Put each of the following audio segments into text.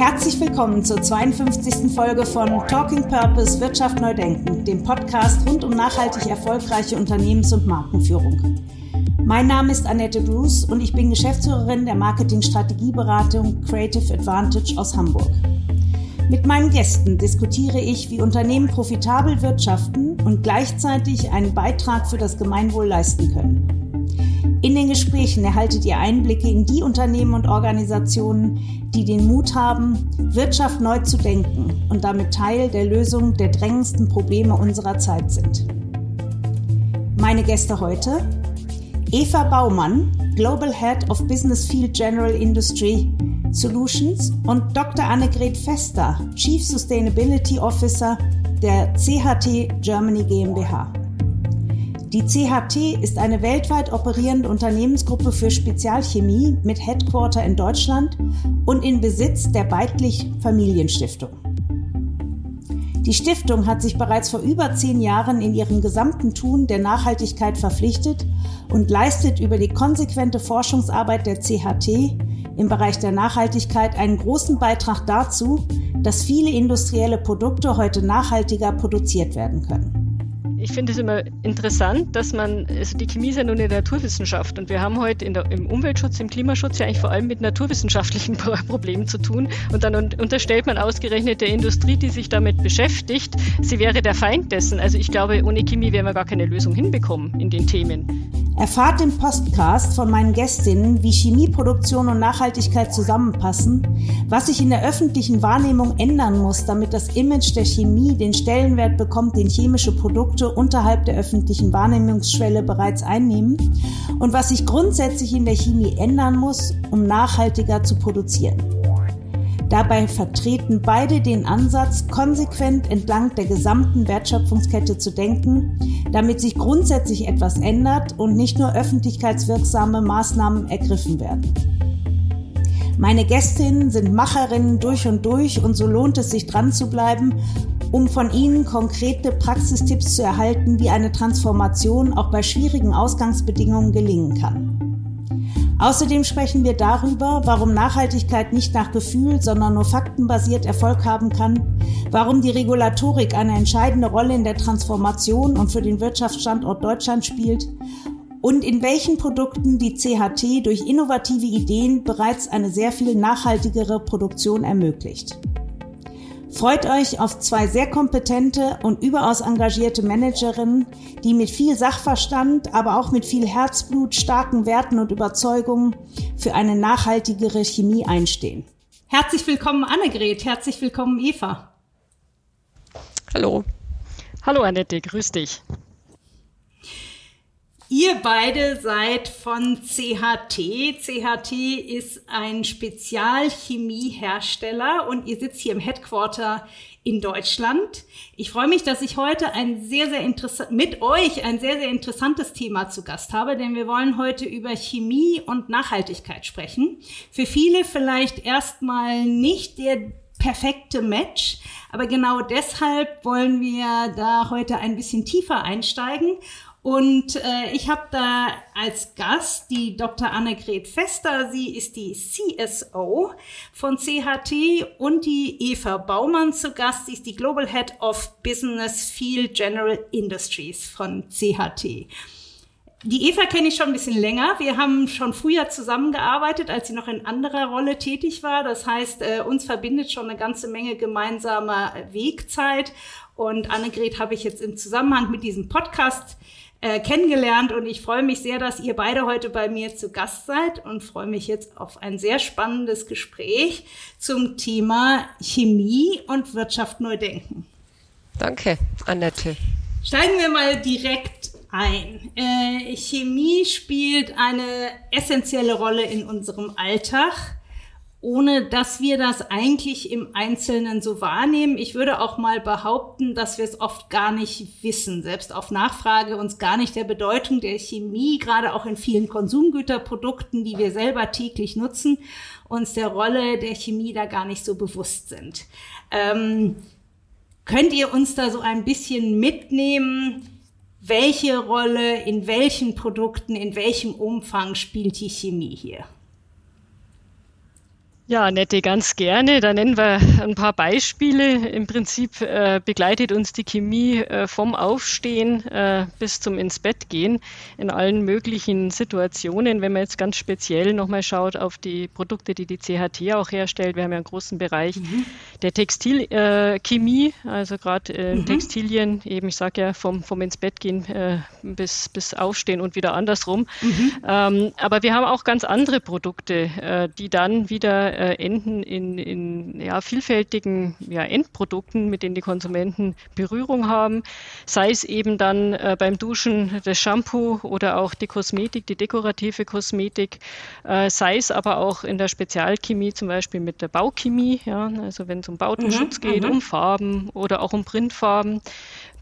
Herzlich willkommen zur 52. Folge von Talking Purpose Wirtschaft neu denken, dem Podcast rund um nachhaltig erfolgreiche Unternehmens- und Markenführung. Mein Name ist Annette Bruce und ich bin Geschäftsführerin der Marketing-Strategieberatung Creative Advantage aus Hamburg. Mit meinen Gästen diskutiere ich, wie Unternehmen profitabel wirtschaften und gleichzeitig einen Beitrag für das Gemeinwohl leisten können. In den Gesprächen erhaltet ihr Einblicke in die Unternehmen und Organisationen, die den Mut haben, Wirtschaft neu zu denken und damit Teil der Lösung der drängendsten Probleme unserer Zeit sind. Meine Gäste heute Eva Baumann, Global Head of Business Field General Industry Solutions und Dr. Annegret Fester, Chief Sustainability Officer der CHT Germany GmbH. Die CHT ist eine weltweit operierende Unternehmensgruppe für Spezialchemie mit Headquarter in Deutschland und in Besitz der Beitlich Familienstiftung. Die Stiftung hat sich bereits vor über zehn Jahren in ihrem gesamten Tun der Nachhaltigkeit verpflichtet und leistet über die konsequente Forschungsarbeit der CHT im Bereich der Nachhaltigkeit einen großen Beitrag dazu, dass viele industrielle Produkte heute nachhaltiger produziert werden können. Ich finde es immer interessant, dass man, also die Chemie ist ja nur eine Naturwissenschaft und wir haben heute der, im Umweltschutz, im Klimaschutz ja eigentlich vor allem mit naturwissenschaftlichen Problemen zu tun und dann unterstellt man ausgerechnet der Industrie, die sich damit beschäftigt, sie wäre der Feind dessen. Also ich glaube, ohne Chemie werden wir gar keine Lösung hinbekommen in den Themen. Erfahrt im Podcast von meinen Gästinnen, wie Chemieproduktion und Nachhaltigkeit zusammenpassen, was sich in der öffentlichen Wahrnehmung ändern muss, damit das Image der Chemie den Stellenwert bekommt, den chemische Produkte unterhalb der öffentlichen Wahrnehmungsschwelle bereits einnehmen und was sich grundsätzlich in der Chemie ändern muss, um nachhaltiger zu produzieren. Dabei vertreten beide den Ansatz, konsequent entlang der gesamten Wertschöpfungskette zu denken, damit sich grundsätzlich etwas ändert und nicht nur öffentlichkeitswirksame Maßnahmen ergriffen werden. Meine Gästinnen sind Macherinnen durch und durch und so lohnt es sich dran zu bleiben, um von ihnen konkrete Praxistipps zu erhalten, wie eine Transformation auch bei schwierigen Ausgangsbedingungen gelingen kann. Außerdem sprechen wir darüber, warum Nachhaltigkeit nicht nach Gefühl, sondern nur faktenbasiert Erfolg haben kann, warum die Regulatorik eine entscheidende Rolle in der Transformation und für den Wirtschaftsstandort Deutschland spielt und in welchen Produkten die CHT durch innovative Ideen bereits eine sehr viel nachhaltigere Produktion ermöglicht. Freut euch auf zwei sehr kompetente und überaus engagierte Managerinnen, die mit viel Sachverstand, aber auch mit viel Herzblut, starken Werten und Überzeugungen für eine nachhaltigere Chemie einstehen. Herzlich willkommen Annegret, herzlich willkommen Eva. Hallo. Hallo Annette, grüß dich. Ihr beide seid von CHT. CHT ist ein Spezialchemiehersteller und ihr sitzt hier im Headquarter in Deutschland. Ich freue mich, dass ich heute ein sehr, sehr interessant, mit euch ein sehr, sehr interessantes Thema zu Gast habe, denn wir wollen heute über Chemie und Nachhaltigkeit sprechen. Für viele vielleicht erstmal nicht der perfekte Match. Aber genau deshalb wollen wir da heute ein bisschen tiefer einsteigen und äh, ich habe da als Gast die Dr. Annegret Fester. Sie ist die CSO von CHT und die Eva Baumann zu Gast. Sie ist die Global Head of Business Field General Industries von CHT. Die Eva kenne ich schon ein bisschen länger. Wir haben schon früher zusammengearbeitet, als sie noch in anderer Rolle tätig war. Das heißt, äh, uns verbindet schon eine ganze Menge gemeinsamer Wegzeit. Und Annegret habe ich jetzt im Zusammenhang mit diesem Podcast äh, kennengelernt und ich freue mich sehr, dass ihr beide heute bei mir zu Gast seid und freue mich jetzt auf ein sehr spannendes Gespräch zum Thema Chemie und Wirtschaft neu denken. Danke, Annette. Steigen wir mal direkt ein. Äh, Chemie spielt eine essentielle Rolle in unserem Alltag ohne dass wir das eigentlich im Einzelnen so wahrnehmen. Ich würde auch mal behaupten, dass wir es oft gar nicht wissen, selbst auf Nachfrage uns gar nicht der Bedeutung der Chemie, gerade auch in vielen Konsumgüterprodukten, die wir selber täglich nutzen, uns der Rolle der Chemie da gar nicht so bewusst sind. Ähm, könnt ihr uns da so ein bisschen mitnehmen? Welche Rolle in welchen Produkten, in welchem Umfang spielt die Chemie hier? Ja, Nette, ganz gerne. Da nennen wir ein paar Beispiele. Im Prinzip äh, begleitet uns die Chemie äh, vom Aufstehen äh, bis zum ins Bett gehen in allen möglichen Situationen. Wenn man jetzt ganz speziell nochmal schaut auf die Produkte, die die CHT auch herstellt, wir haben ja einen großen Bereich mhm. der Textilchemie, äh, also gerade äh, mhm. Textilien, eben ich sage ja vom, vom ins Bett gehen äh, bis, bis Aufstehen und wieder andersrum. Mhm. Ähm, aber wir haben auch ganz andere Produkte, die dann wieder äh, enden in, in ja, vielfältigen ja, Endprodukten, mit denen die Konsumenten Berührung haben. Sei es eben dann äh, beim Duschen das Shampoo oder auch die Kosmetik, die dekorative Kosmetik, äh, sei es aber auch in der Spezialchemie, zum Beispiel mit der Bauchemie, ja, also wenn es um Bautenschutz mhm, geht, mhm. um Farben oder auch um Printfarben.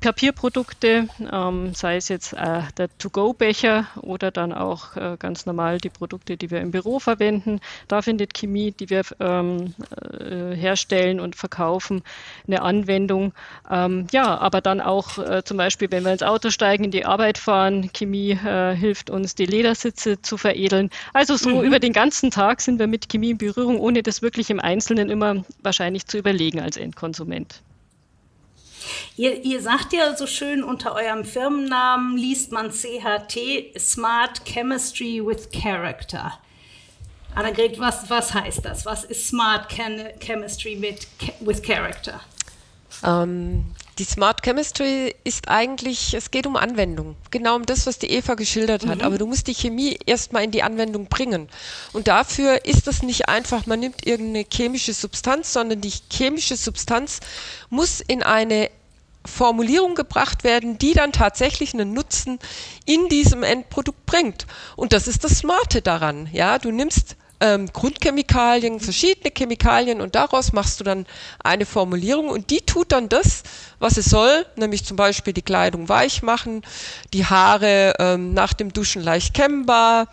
Papierprodukte, ähm, sei es jetzt äh, der To-Go-Becher oder dann auch äh, ganz normal die Produkte, die wir im Büro verwenden. Da findet Chemie, die wir ähm, äh, herstellen und verkaufen, eine Anwendung. Ähm, ja, aber dann auch äh, zum Beispiel, wenn wir ins Auto steigen, in die Arbeit fahren, Chemie äh, hilft uns, die Ledersitze zu veredeln. Also so mhm. über den ganzen Tag sind wir mit Chemie in Berührung, ohne das wirklich im Einzelnen immer wahrscheinlich zu überlegen als Endkonsument. Ihr, ihr sagt ja so schön, unter eurem Firmennamen liest man CHT, Smart Chemistry with Character. Annegret, was, was heißt das? Was ist Smart Chemistry mit, with Character? Ähm, die Smart Chemistry ist eigentlich, es geht um Anwendung. Genau um das, was die Eva geschildert hat. Mhm. Aber du musst die Chemie erstmal in die Anwendung bringen. Und dafür ist es nicht einfach, man nimmt irgendeine chemische Substanz, sondern die chemische Substanz muss in eine Formulierung gebracht werden, die dann tatsächlich einen Nutzen in diesem Endprodukt bringt. Und das ist das Smarte daran. Ja, du nimmst ähm, Grundchemikalien, verschiedene Chemikalien und daraus machst du dann eine Formulierung und die tut dann das, was es soll, nämlich zum Beispiel die Kleidung weich machen, die Haare ähm, nach dem Duschen leicht kämmbar,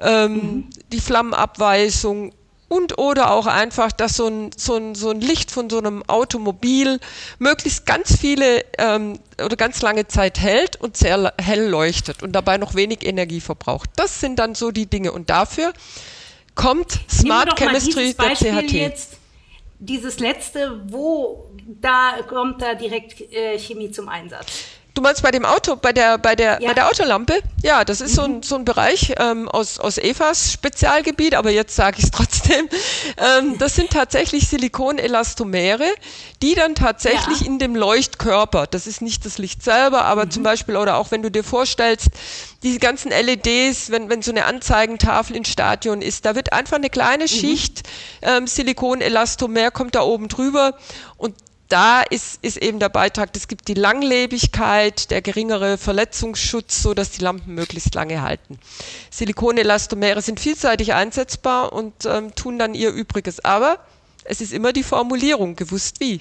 ähm, mhm. die Flammenabweisung und oder auch einfach, dass so ein, so ein, so ein Licht von so einem Automobil möglichst ganz viele ähm, oder ganz lange Zeit hält und sehr hell leuchtet und dabei noch wenig Energie verbraucht. Das sind dann so die Dinge und dafür kommt Smart Chemistry der CHT. Jetzt, dieses letzte, wo da kommt da direkt äh, Chemie zum Einsatz? Du meinst bei dem Auto, bei der, bei der, ja. bei der Autolampe? Ja, das ist mhm. so, ein, so ein Bereich ähm, aus, aus Evas Spezialgebiet, aber jetzt sage ich es trotzdem. Ähm, das sind tatsächlich Silikonelastomere, die dann tatsächlich ja. in dem Leuchtkörper, das ist nicht das Licht selber, aber mhm. zum Beispiel, oder auch wenn du dir vorstellst, diese ganzen LEDs, wenn, wenn so eine Anzeigentafel im Stadion ist, da wird einfach eine kleine mhm. Schicht ähm, Silikonelastomer kommt da oben drüber und da ist, ist eben der Beitrag, es gibt die Langlebigkeit, der geringere Verletzungsschutz, so dass die Lampen möglichst lange halten. Silikonelastomere sind vielseitig einsetzbar und ähm, tun dann ihr Übriges. Aber es ist immer die Formulierung, gewusst wie.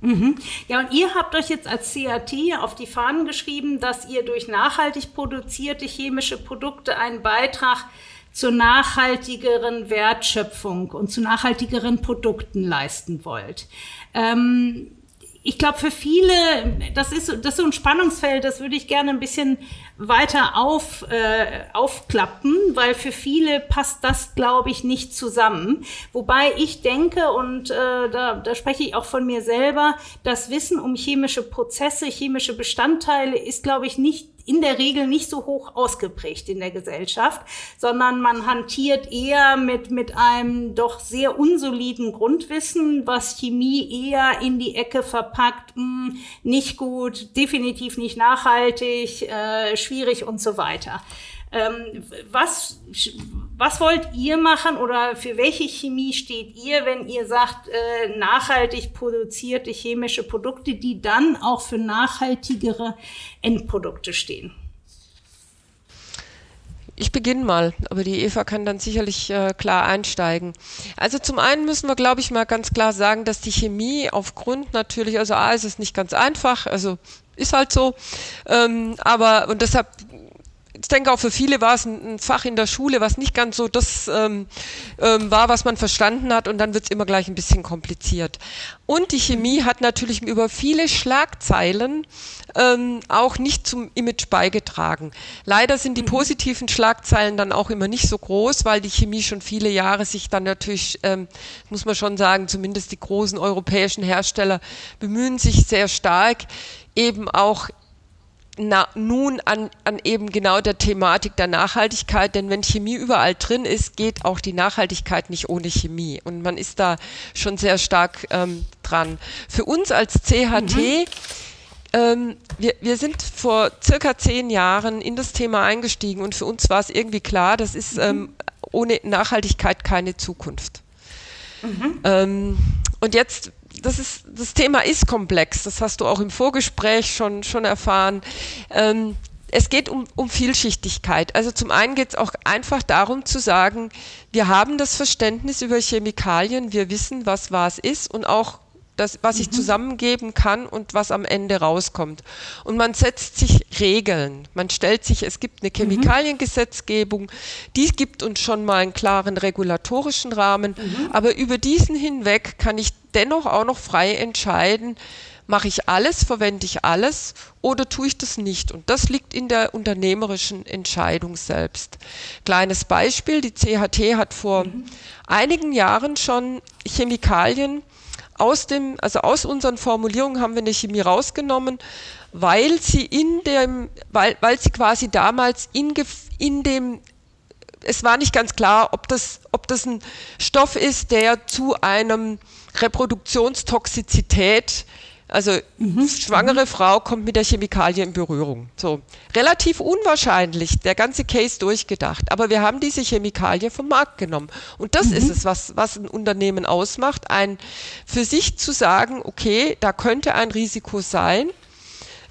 Mhm. Ja, und ihr habt euch jetzt als CAT auf die Fahnen geschrieben, dass ihr durch nachhaltig produzierte chemische Produkte einen Beitrag zur nachhaltigeren Wertschöpfung und zu nachhaltigeren Produkten leisten wollt. Ähm, ich glaube, für viele, das ist, das ist so ein Spannungsfeld, das würde ich gerne ein bisschen weiter auf, äh, aufklappen, weil für viele passt das, glaube ich, nicht zusammen. Wobei ich denke, und äh, da, da spreche ich auch von mir selber, das Wissen um chemische Prozesse, chemische Bestandteile ist, glaube ich, nicht in der Regel nicht so hoch ausgeprägt in der Gesellschaft, sondern man hantiert eher mit, mit einem doch sehr unsoliden Grundwissen, was Chemie eher in die Ecke verpackt, mh, hm, nicht gut, definitiv nicht nachhaltig, äh, schwierig und so weiter. Ähm, was, was wollt ihr machen oder für welche Chemie steht ihr, wenn ihr sagt, äh, nachhaltig produzierte chemische Produkte, die dann auch für nachhaltigere Endprodukte stehen? Ich beginne mal, aber die Eva kann dann sicherlich äh, klar einsteigen. Also zum einen müssen wir, glaube ich, mal ganz klar sagen, dass die Chemie aufgrund natürlich, also A ist es nicht ganz einfach, also ist halt so, ähm, aber und deshalb ich denke auch für viele war es ein, ein, Fach in der Schule, was nicht ganz so das ähm, ähm, war, was man verstanden hat und dann wird es immer gleich ein bisschen kompliziert. Und die Chemie hat natürlich über viele Schlagzeilen ähm, auch nicht zum Image beigetragen. Leider sind die mhm. positiven Schlagzeilen dann auch immer nicht so groß, weil die Chemie schon viele Jahre sich dann natürlich, ähm, muss man schon sagen, zumindest die großen europäischen Hersteller bemühen sich sehr stark, eben auch na, nun an, an eben genau der Thematik der Nachhaltigkeit, denn wenn Chemie überall drin ist, geht auch die Nachhaltigkeit nicht ohne Chemie. Und man ist da schon sehr stark ähm, dran. Für uns als CHT, mhm. ähm, wir, wir sind vor circa zehn Jahren in das Thema eingestiegen und für uns war es irgendwie klar, das ist mhm. ähm, ohne Nachhaltigkeit keine Zukunft. Mhm. Ähm, und jetzt das, ist, das Thema ist komplex, das hast du auch im Vorgespräch schon, schon erfahren. Ähm, es geht um, um Vielschichtigkeit. Also zum einen geht es auch einfach darum zu sagen, wir haben das Verständnis über Chemikalien, wir wissen, was was ist und auch das, was ich mhm. zusammengeben kann und was am Ende rauskommt. Und man setzt sich Regeln. Man stellt sich, es gibt eine mhm. Chemikaliengesetzgebung, die gibt uns schon mal einen klaren regulatorischen Rahmen, mhm. aber über diesen hinweg kann ich dennoch auch noch frei entscheiden, mache ich alles, verwende ich alles oder tue ich das nicht? Und das liegt in der unternehmerischen Entscheidung selbst. Kleines Beispiel, die CHT hat vor mhm. einigen Jahren schon Chemikalien aus dem, also aus unseren Formulierungen haben wir eine Chemie rausgenommen, weil sie in dem, weil, weil sie quasi damals in, in dem, es war nicht ganz klar, ob das, ob das ein Stoff ist, der zu einem Reproduktionstoxizität also mhm. schwangere. Frau kommt mit der Chemikalie in Berührung. So relativ unwahrscheinlich, der ganze Case durchgedacht. Aber wir haben diese Chemikalie vom Markt genommen und das mhm. ist es, was was ein Unternehmen ausmacht, ein für sich zu sagen, okay, da könnte ein Risiko sein.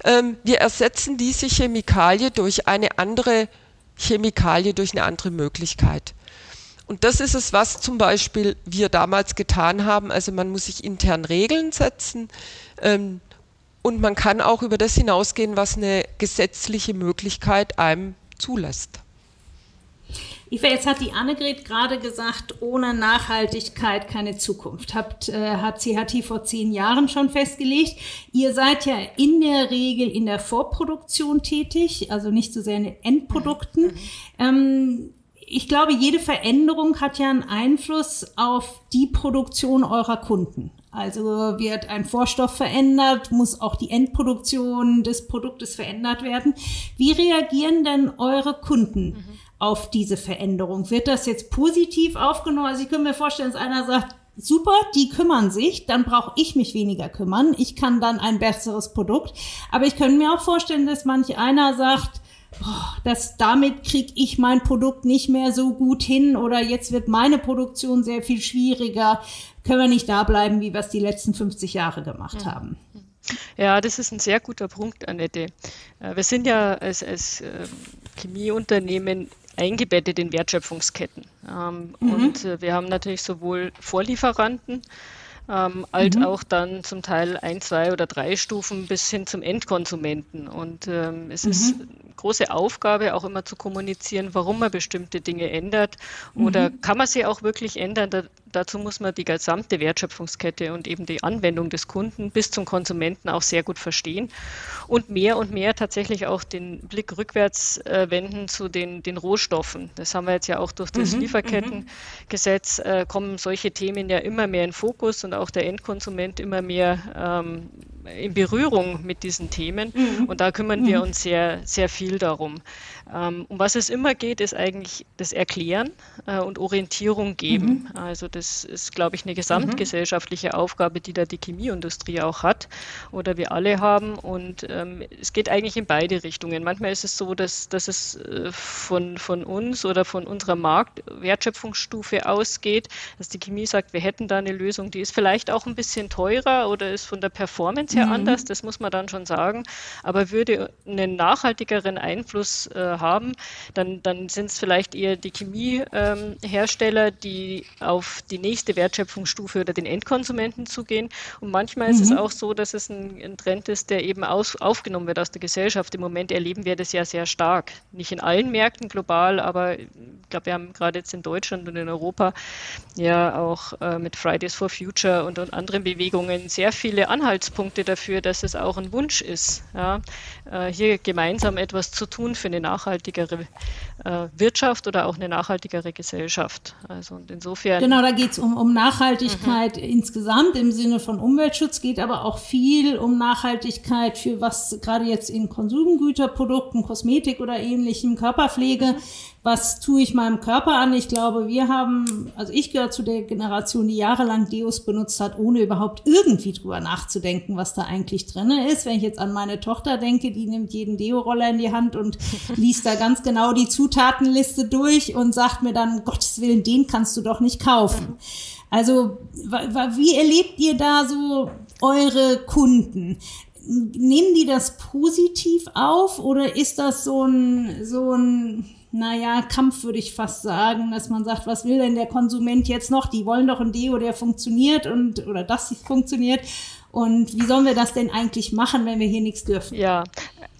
Ähm, wir ersetzen diese Chemikalie durch eine andere Chemikalie, durch eine andere Möglichkeit. Und das ist es, was zum Beispiel wir damals getan haben. Also man muss sich intern Regeln setzen ähm, und man kann auch über das hinausgehen, was eine gesetzliche Möglichkeit einem zulässt. Eva, jetzt hat die Annegret gerade gesagt, ohne Nachhaltigkeit keine Zukunft. Habt, äh, hat CHT vor zehn Jahren schon festgelegt. Ihr seid ja in der Regel in der Vorproduktion tätig, also nicht so sehr in den Endprodukten. Mhm. Ähm, ich glaube, jede Veränderung hat ja einen Einfluss auf die Produktion eurer Kunden. Also wird ein Vorstoff verändert, muss auch die Endproduktion des Produktes verändert werden. Wie reagieren denn eure Kunden mhm. auf diese Veränderung? Wird das jetzt positiv aufgenommen? Also ich kann mir vorstellen, dass einer sagt, super, die kümmern sich, dann brauche ich mich weniger kümmern. Ich kann dann ein besseres Produkt. Aber ich könnte mir auch vorstellen, dass manch einer sagt, boah, das, damit kriege ich mein Produkt nicht mehr so gut hin oder jetzt wird meine Produktion sehr viel schwieriger. Können wir nicht da bleiben, wie wir es die letzten 50 Jahre gemacht mhm. haben? Ja, das ist ein sehr guter Punkt, Annette. Äh, wir sind ja als, als ähm, Chemieunternehmen eingebettet in Wertschöpfungsketten. Ähm, mhm. Und äh, wir haben natürlich sowohl Vorlieferanten, ähm, als mhm. auch dann zum Teil ein, zwei oder drei Stufen bis hin zum Endkonsumenten. Und ähm, es mhm. ist eine große Aufgabe, auch immer zu kommunizieren, warum man bestimmte Dinge ändert oder mhm. kann man sie auch wirklich ändern. Da, dazu muss man die gesamte Wertschöpfungskette und eben die Anwendung des Kunden bis zum Konsumenten auch sehr gut verstehen und mehr und mehr tatsächlich auch den Blick rückwärts äh, wenden zu den, den Rohstoffen. Das haben wir jetzt ja auch durch das mhm. Lieferkettengesetz, äh, kommen solche Themen ja immer mehr in Fokus und auch der Endkonsument immer mehr ähm, in Berührung mit diesen Themen. Mhm. Und da kümmern wir mhm. uns sehr, sehr viel darum. Ähm, um was es immer geht, ist eigentlich das Erklären äh, und Orientierung geben. Mhm. Also das ist, glaube ich, eine gesamtgesellschaftliche Aufgabe, die da die Chemieindustrie auch hat oder wir alle haben. Und ähm, es geht eigentlich in beide Richtungen. Manchmal ist es so, dass, dass es äh, von, von uns oder von unserer Marktwertschöpfungsstufe ausgeht, dass die Chemie sagt, wir hätten da eine Lösung, die ist vielleicht auch ein bisschen teurer oder ist von der Performance her mhm. anders, das muss man dann schon sagen, aber würde einen nachhaltigeren Einfluss äh, haben, dann, dann sind es vielleicht eher die Chemiehersteller, ähm, die auf die nächste Wertschöpfungsstufe oder den Endkonsumenten zugehen. Und manchmal mhm. ist es mhm. auch so, dass es ein, ein Trend ist, der eben aus, aufgenommen wird aus der Gesellschaft. Im Moment erleben wir das ja sehr stark. Nicht in allen Märkten global, aber ich glaube, wir haben gerade jetzt in Deutschland und in Europa ja auch äh, mit Fridays for Future und, und anderen Bewegungen sehr viele Anhaltspunkte dafür, dass es auch ein Wunsch ist, ja, äh, hier gemeinsam etwas zu tun für eine nachhaltigere äh, Wirtschaft oder auch eine nachhaltigere Gesellschaft. Also und insofern. Genau, da geht es um, um Nachhaltigkeit mhm. insgesamt im Sinne von Umweltschutz, geht aber auch viel um Nachhaltigkeit für was gerade jetzt in Konsumgüterprodukten, Kosmetik oder ähnlichem, Körperpflege. Was tue ich meinem Körper an? Ich glaube, wir haben, also ich gehöre zu der Generation, die jahrelang Deos benutzt hat, ohne überhaupt irgendwie drüber nachzudenken, was da eigentlich drin ist. Wenn ich jetzt an meine Tochter denke, die nimmt jeden Deo-Roller in die Hand und liest da ganz genau die Zutatenliste durch und sagt mir dann, um Gottes Willen, den kannst du doch nicht kaufen. Also, wie erlebt ihr da so eure Kunden? Nehmen die das positiv auf oder ist das so ein, so ein, naja, Kampf würde ich fast sagen, dass man sagt, was will denn der Konsument jetzt noch? Die wollen doch ein Deo, der funktioniert und oder das funktioniert. Und wie sollen wir das denn eigentlich machen, wenn wir hier nichts dürfen? Ja,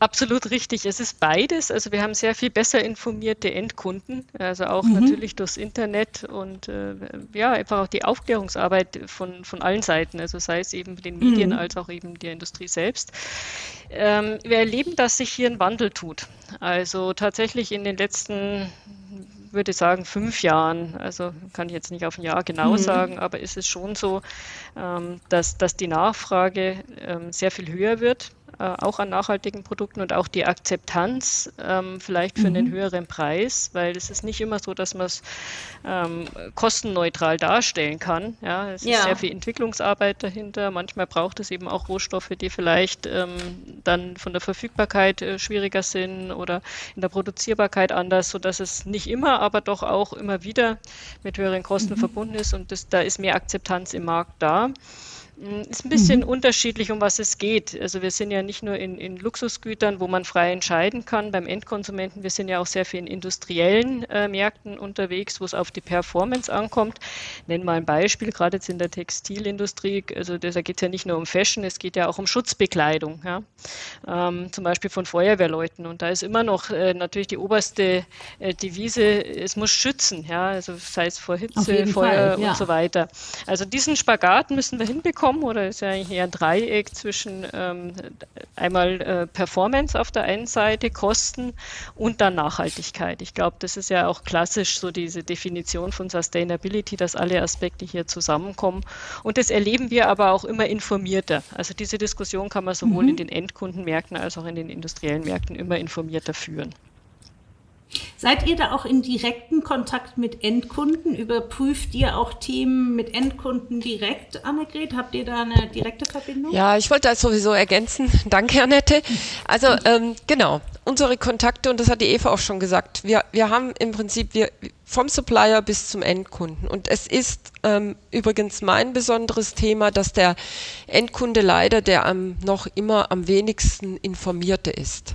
absolut richtig. Es ist beides. Also wir haben sehr viel besser informierte Endkunden, also auch mhm. natürlich durchs Internet und äh, ja, einfach auch die Aufklärungsarbeit von, von allen Seiten, also sei es eben den Medien mhm. als auch eben der Industrie selbst. Ähm, wir erleben, dass sich hier ein Wandel tut. Also tatsächlich in den letzten würde sagen, fünf Jahren, also kann ich jetzt nicht auf ein Jahr genau mhm. sagen, aber ist es schon so, ähm, dass, dass die Nachfrage ähm, sehr viel höher wird auch an nachhaltigen Produkten und auch die Akzeptanz ähm, vielleicht für mhm. einen höheren Preis, weil es ist nicht immer so, dass man es ähm, kostenneutral darstellen kann. Ja, es ja. ist sehr viel Entwicklungsarbeit dahinter. Manchmal braucht es eben auch Rohstoffe, die vielleicht ähm, dann von der Verfügbarkeit äh, schwieriger sind oder in der Produzierbarkeit anders, sodass es nicht immer, aber doch auch immer wieder mit höheren Kosten mhm. verbunden ist und das, da ist mehr Akzeptanz im Markt da. Mm, ist ein bisschen mhm. unterschiedlich, um was es geht. Also wir sind ja nicht nur in, in, Luxusgütern, wo man frei entscheiden kann beim Endkonsumenten. Wir sind ja auch sehr viel in industriellen äh, Märkten unterwegs, wo es auf die Performance ankommt. Nenn mal ein Beispiel, gerade jetzt in der Textilindustrie. Also da geht es ja nicht nur um Fashion, es geht ja auch um Schutzbekleidung. Ja? Ähm, zum Beispiel von Feuerwehrleuten. Und da ist immer noch äh, natürlich die oberste äh, Devise, es muss schützen. Ja? Also sei es vor Hitze, Feuer Fall, ja. und so weiter. Also diesen Spagat müssen wir hinbekommen kommen oder ist ja eigentlich eher ein Dreieck zwischen ähm, einmal äh, Performance auf der einen Seite, Kosten und dann Nachhaltigkeit. Ich glaube, das ist ja auch klassisch so diese Definition von Sustainability, dass alle Aspekte hier zusammenkommen. Und das erleben wir aber auch immer informierter. Also diese Diskussion kann man sowohl mhm. in den Endkundenmärkten als auch in den industriellen Märkten immer informierter führen. Seid ihr da auch in direkten Kontakt mit Endkunden? Überprüft ihr auch Themen mit Endkunden direkt, Annegret? Habt ihr da eine direkte Verbindung? Ja, ich wollte das sowieso ergänzen. Danke, Annette. Also ähm, genau, unsere Kontakte, und das hat die Eva auch schon gesagt, wir, wir haben im Prinzip wir, vom Supplier bis zum Endkunden. Und es ist ähm, übrigens mein besonderes Thema, dass der Endkunde leider der am, noch immer am wenigsten informierte ist.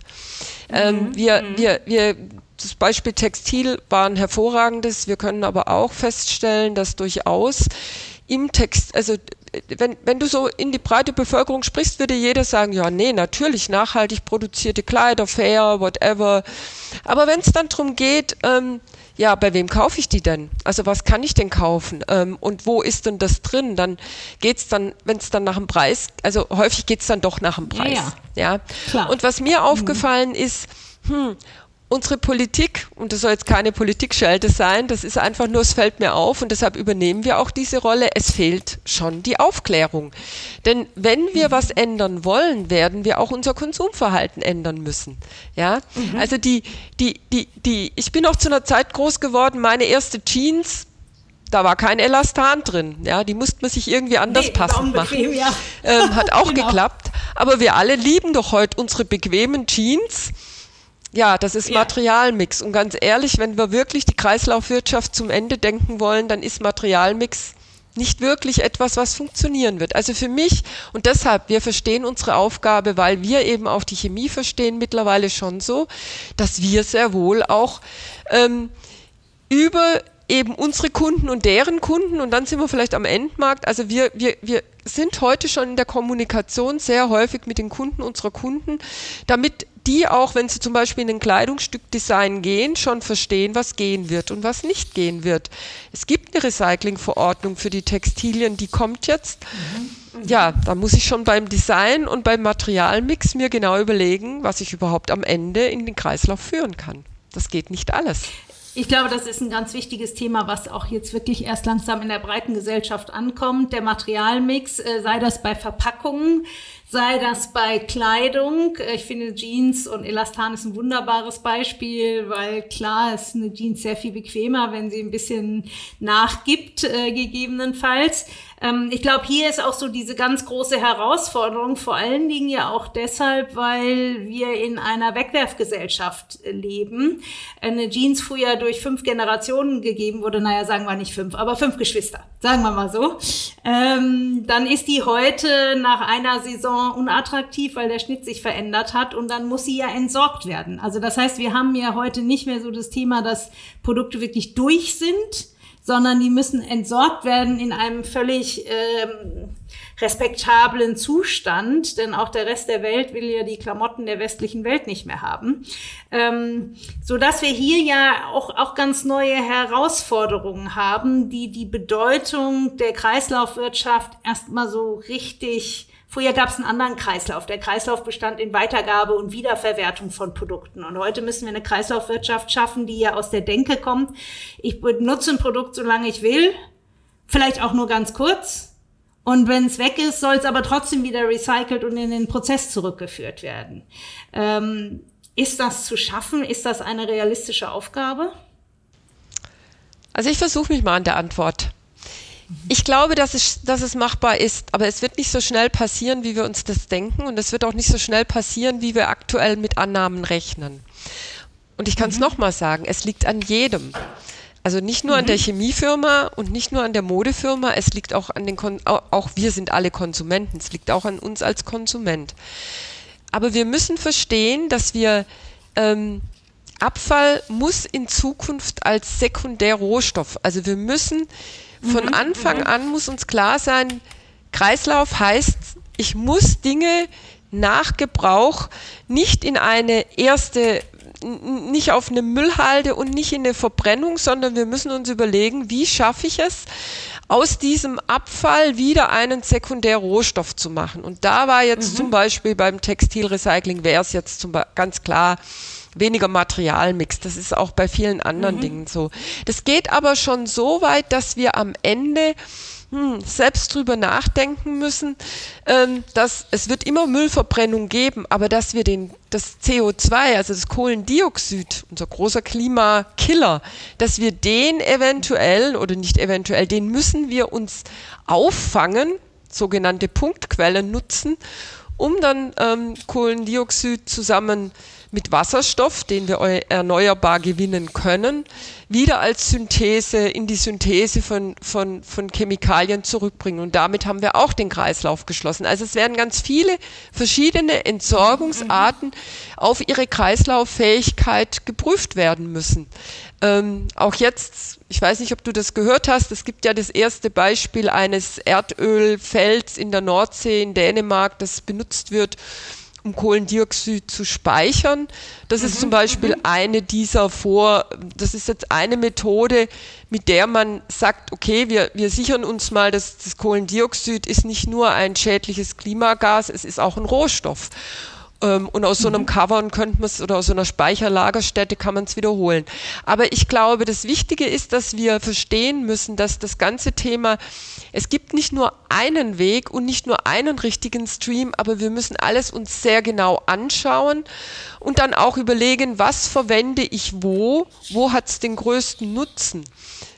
Ähm, mhm. wir, mhm. wir, wir das Beispiel Textil war ein hervorragendes. Wir können aber auch feststellen, dass durchaus im Text, also wenn, wenn du so in die breite Bevölkerung sprichst, würde jeder sagen, ja, nee, natürlich nachhaltig produzierte Kleider, fair, whatever. Aber wenn es dann darum geht, ähm, ja, bei wem kaufe ich die denn? Also was kann ich denn kaufen? Ähm, und wo ist denn das drin? Dann geht's dann, wenn es dann nach dem Preis, also häufig geht's dann doch nach dem Preis. Ja, ja. ja. Und was mir mhm. aufgefallen ist, hm, unsere Politik, und das soll jetzt keine Politikschelte sein, das ist einfach nur, es fällt mir auf und deshalb übernehmen wir auch diese Rolle, es fehlt schon die Aufklärung. Denn wenn wir was ändern wollen, werden wir auch unser Konsumverhalten ändern müssen. Ja, mhm. also die, die, die, die, ich bin auch zu einer Zeit groß geworden, meine erste Jeans, da war kein Elastan drin. Ja, die musste man sich irgendwie anders nee, passend machen. Ja. Ähm, hat auch genau. geklappt. Aber wir alle lieben doch heute unsere bequemen Jeans ja, das ist. Materialmix. Und ganz ehrlich, wenn wir wirklich die Kreislaufwirtschaft zum Ende denken wollen, dann ist Materialmix nicht wirklich etwas, was funktionieren wird. Also für mich und deshalb, wir verstehen unsere Aufgabe, weil wir eben auch die Chemie verstehen, mittlerweile schon so, dass wir sehr wohl auch ähm, über eben unsere Kunden und deren Kunden und dann sind wir vielleicht am Endmarkt. Also wir, wir, wir sind heute schon in der Kommunikation sehr häufig mit den Kunden unserer Kunden, damit die auch, wenn sie zum Beispiel in ein Kleidungsstück Design gehen, schon verstehen, was gehen wird und was nicht gehen wird. Es gibt eine Recyclingverordnung für die Textilien, die kommt jetzt. Mhm. Ja, da muss ich schon beim Design und beim Materialmix mir genau überlegen, was ich überhaupt am Ende in den Kreislauf führen kann. Das geht nicht alles. Ich glaube, das ist ein ganz wichtiges Thema, was auch jetzt wirklich erst langsam in der breiten Gesellschaft ankommt. Der Materialmix, äh, sei das bei Verpackungen, sei das bei Kleidung. Ich finde Jeans und Elastan ist ein wunderbares Beispiel, weil klar ist eine Jeans sehr viel bequemer, wenn sie ein bisschen nachgibt, äh, gegebenenfalls. Ähm, ich glaube, hier ist auch so diese ganz große Herausforderung, vor allen Dingen ja auch deshalb, weil wir in einer Wegwerfgesellschaft leben. Eine Jeans früher durch fünf Generationen gegeben wurde, naja, sagen wir nicht fünf, aber fünf Geschwister, sagen wir mal so. Ähm, dann ist die heute nach einer Saison unattraktiv, weil der Schnitt sich verändert hat und dann muss sie ja entsorgt werden. Also das heißt, wir haben ja heute nicht mehr so das Thema, dass Produkte wirklich durch sind, sondern die müssen entsorgt werden in einem völlig ähm, respektablen Zustand, denn auch der Rest der Welt will ja die Klamotten der westlichen Welt nicht mehr haben, ähm, so dass wir hier ja auch auch ganz neue Herausforderungen haben, die die Bedeutung der Kreislaufwirtschaft erstmal so richtig Früher gab es einen anderen Kreislauf. Der Kreislauf bestand in Weitergabe und Wiederverwertung von Produkten. Und heute müssen wir eine Kreislaufwirtschaft schaffen, die ja aus der Denke kommt. Ich benutze ein Produkt, solange ich will, vielleicht auch nur ganz kurz. Und wenn es weg ist, soll es aber trotzdem wieder recycelt und in den Prozess zurückgeführt werden. Ähm, ist das zu schaffen? Ist das eine realistische Aufgabe? Also ich versuche mich mal an der Antwort. Ich glaube, dass es, dass es machbar ist, aber es wird nicht so schnell passieren, wie wir uns das denken und es wird auch nicht so schnell passieren, wie wir aktuell mit Annahmen rechnen. Und ich kann es mhm. nochmal sagen, es liegt an jedem. Also nicht nur mhm. an der mhm. Chemiefirma und nicht nur an der Modefirma, es liegt auch an den, Kon auch wir sind alle Konsumenten, es liegt auch an uns als Konsument. Aber wir müssen verstehen, dass wir ähm, Abfall muss in Zukunft als Sekundärrohstoff, also wir müssen von mhm. Anfang mhm. an muss uns klar sein, Kreislauf heißt, ich muss Dinge nach Gebrauch nicht in eine erste nicht auf eine Müllhalde und nicht in eine Verbrennung, sondern wir müssen uns überlegen, wie schaffe ich es, aus diesem Abfall wieder einen Sekundärrohstoff zu machen. Und da war jetzt mhm. zum Beispiel beim Textilrecycling, wäre es jetzt zum ganz klar weniger Materialmix. Das ist auch bei vielen anderen mhm. Dingen so. Das geht aber schon so weit, dass wir am Ende hm, selbst drüber nachdenken müssen, ähm, dass es wird immer Müllverbrennung geben, aber dass wir den, das CO2, also das Kohlendioxid, unser großer Klimakiller, dass wir den eventuell oder nicht eventuell, den müssen wir uns auffangen, sogenannte Punktquellen nutzen, um dann ähm, Kohlendioxid zusammen mit Wasserstoff, den wir erneuerbar gewinnen können, wieder als Synthese in die Synthese von, von, von Chemikalien zurückbringen. Und damit haben wir auch den Kreislauf geschlossen. Also es werden ganz viele verschiedene Entsorgungsarten auf ihre Kreislauffähigkeit geprüft werden müssen. Ähm, auch jetzt, ich weiß nicht, ob du das gehört hast, es gibt ja das erste Beispiel eines Erdölfelds in der Nordsee in Dänemark, das benutzt wird, um Kohlendioxid zu speichern. Das mhm. ist zum Beispiel mhm. eine dieser vor, das ist jetzt eine Methode, mit der man sagt, okay, wir, wir sichern uns mal, dass das Kohlendioxid ist nicht nur ein schädliches Klimagas, es ist auch ein Rohstoff. Ähm, und aus so einem mhm. Covern könnte man es oder aus so einer Speicherlagerstätte kann man es wiederholen. Aber ich glaube, das Wichtige ist, dass wir verstehen müssen, dass das ganze Thema, es gibt nicht nur einen Weg und nicht nur einen richtigen Stream, aber wir müssen alles uns sehr genau anschauen und dann auch überlegen, was verwende ich wo, wo hat es den größten Nutzen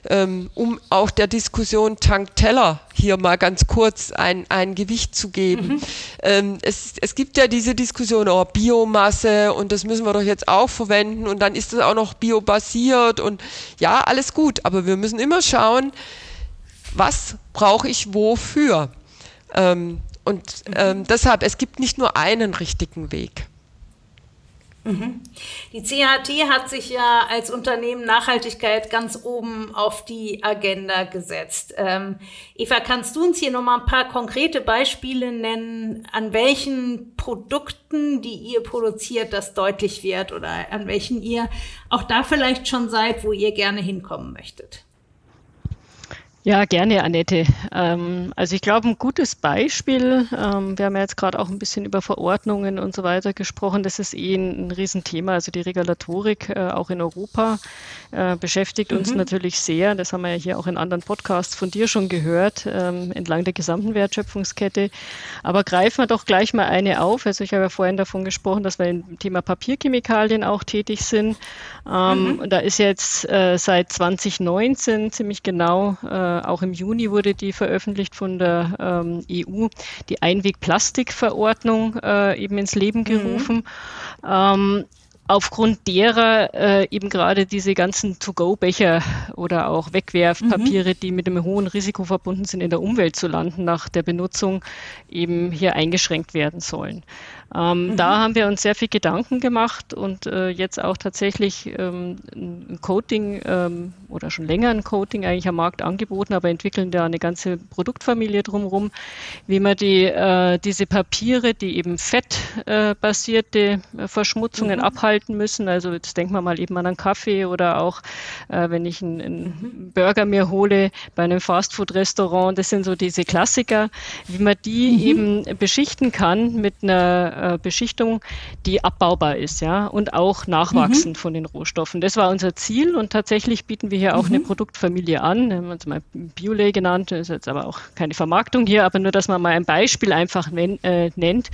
ähm, um auch der Diskussion Tank-Teller hier mal ganz kurz ein, ein Gewicht zu geben. Mhm. Ähm, es, es gibt ja diese Diskussion, oh, Biomasse und das müssen wir doch jetzt auch verwenden und dann ist das auch noch biobasiert und ja, alles gut, aber wir müssen immer schauen, was brauche ich wofür. Ähm, und ähm, deshalb, es gibt nicht nur einen richtigen Weg. Mhm. Die CHT hat sich ja als Unternehmen Nachhaltigkeit ganz oben auf die Agenda gesetzt. Ähm, Eva, kannst du uns hier nochmal ein paar konkrete Beispiele nennen, an welchen Produkten, die ihr produziert, das deutlich wird oder an welchen ihr auch da vielleicht schon seid, wo ihr gerne hinkommen möchtet? Ja, gerne, Annette. Ähm, also ich glaube, ein gutes Beispiel, ähm, wir haben ja jetzt gerade auch ein bisschen über Verordnungen und so weiter gesprochen, das ist eh ein, Riesenthema. Also die Regulatorik äh, auch in Europa äh, beschäftigt uns mhm. natürlich sehr. Das haben wir ja hier auch in anderen Podcasts von dir schon gehört, ähm, entlang der gesamten Wertschöpfungskette. Aber greifen wir doch gleich mal eine auf. Also ich habe ja vorhin davon gesprochen, dass wir im Thema Papierchemikalien auch tätig sind. Mhm. Da ist jetzt äh, seit 2019 ziemlich genau auch im Juni wurde die veröffentlicht von der ähm, EU, die Einwegplastikverordnung äh, eben ins Leben mhm. gerufen. Mhm. Ähm, aufgrund derer äh, eben gerade diese ganzen To-Go-Becher oder auch Wegwerfpapiere, mhm. die mit einem hohen Risiko verbunden sind, in der Umwelt zu landen nach der Benutzung, eben hier eingeschränkt werden sollen. Ähm, mhm. Da haben wir uns sehr viel Gedanken gemacht und äh, jetzt auch tatsächlich ähm, ein Coating ähm, oder schon länger ein Coating eigentlich am Markt angeboten, aber entwickeln da eine ganze Produktfamilie drumherum, wie man die, äh, diese Papiere, die eben fettbasierte äh, Verschmutzungen mhm. abhalten müssen, also jetzt denken wir mal eben an einen Kaffee oder auch äh, wenn ich einen, einen mhm. Burger mir hole bei einem Fastfood-Restaurant, das sind so diese Klassiker, wie man die mhm. eben beschichten kann mit einer äh, Beschichtung, die abbaubar ist, ja, und auch nachwachsend mhm. von den Rohstoffen. Das war unser Ziel und tatsächlich bieten wir hier auch mhm. eine Produktfamilie an. Wir haben uns mal Biolay genannt, das ist jetzt aber auch keine Vermarktung hier, aber nur, dass man mal ein Beispiel einfach äh, nennt.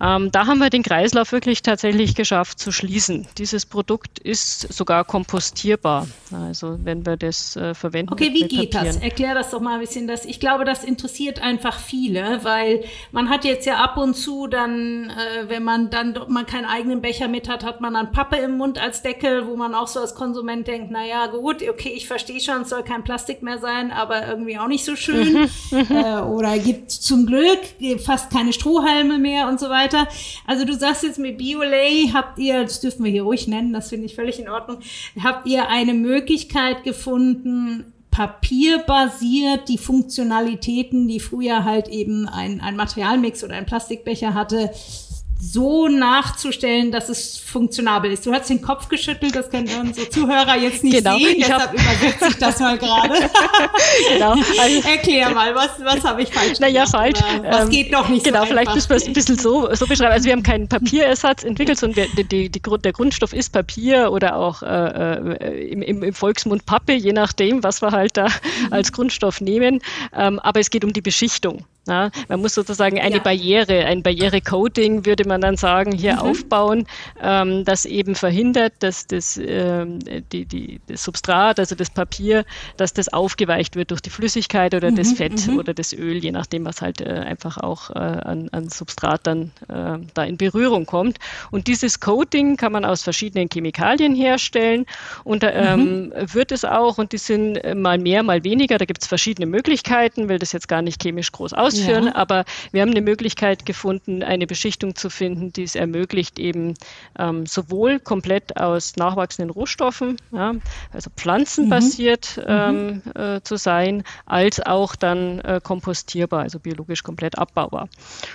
Ähm, da haben wir den Kreislauf wirklich tatsächlich geschafft zu schließen. Dieses Produkt ist sogar kompostierbar, also wenn wir das äh, verwenden. Okay, wie geht Papieren. das? Erklär das doch mal ein bisschen. Das, ich glaube, das interessiert einfach viele, weil man hat jetzt ja ab und zu dann, äh, wenn man dann man keinen eigenen Becher mit hat, hat man dann Pappe im Mund als Deckel, wo man auch so als Konsument denkt, na ja, gut, okay, ich verstehe schon, es soll kein Plastik mehr sein, aber irgendwie auch nicht so schön. Äh, oder gibt zum Glück fast keine Strohhalme mehr und so weiter weiter. Also du sagst jetzt mit Biolay habt ihr, das dürfen wir hier ruhig nennen, das finde ich völlig in Ordnung, habt ihr eine Möglichkeit gefunden, papierbasiert die Funktionalitäten, die früher halt eben ein, ein Materialmix oder ein Plastikbecher hatte, so nachzustellen, dass es funktionabel ist. Du hast den Kopf geschüttelt, das können unsere Zuhörer jetzt nicht genau. sehen, ich deshalb übersetze ich das mal gerade. genau. Also, Erklär mal, was, was habe ich falsch naja, gemacht? Naja, falsch. Was ähm, geht noch nicht genau, so vielleicht müssen wir es ein bisschen so, so beschreiben. Also wir haben keinen Papierersatz entwickelt, sondern wir, die, die, der Grundstoff ist Papier oder auch äh, äh, im, im, Volksmund Pappe, je nachdem, was wir halt da mhm. als Grundstoff nehmen. Ähm, aber es geht um die Beschichtung. Ja, man muss sozusagen eine ja. Barriere, ein Barrierecoating, würde man dann sagen, hier mhm. aufbauen, ähm, das eben verhindert, dass das, ähm, die, die, das Substrat, also das Papier, dass das aufgeweicht wird durch die Flüssigkeit oder mhm. das Fett mhm. oder das Öl, je nachdem, was halt äh, einfach auch äh, an, an Substrat dann äh, da in Berührung kommt. Und dieses Coating kann man aus verschiedenen Chemikalien herstellen und ähm, mhm. wird es auch, und die sind mal mehr, mal weniger, da gibt es verschiedene Möglichkeiten, will das jetzt gar nicht chemisch groß aus ausführen, ja. aber wir haben eine Möglichkeit gefunden, eine Beschichtung zu finden, die es ermöglicht, eben ähm, sowohl komplett aus nachwachsenden Rohstoffen, ja, also pflanzenbasiert mhm. ähm, äh, zu sein, als auch dann äh, kompostierbar, also biologisch komplett abbaubar.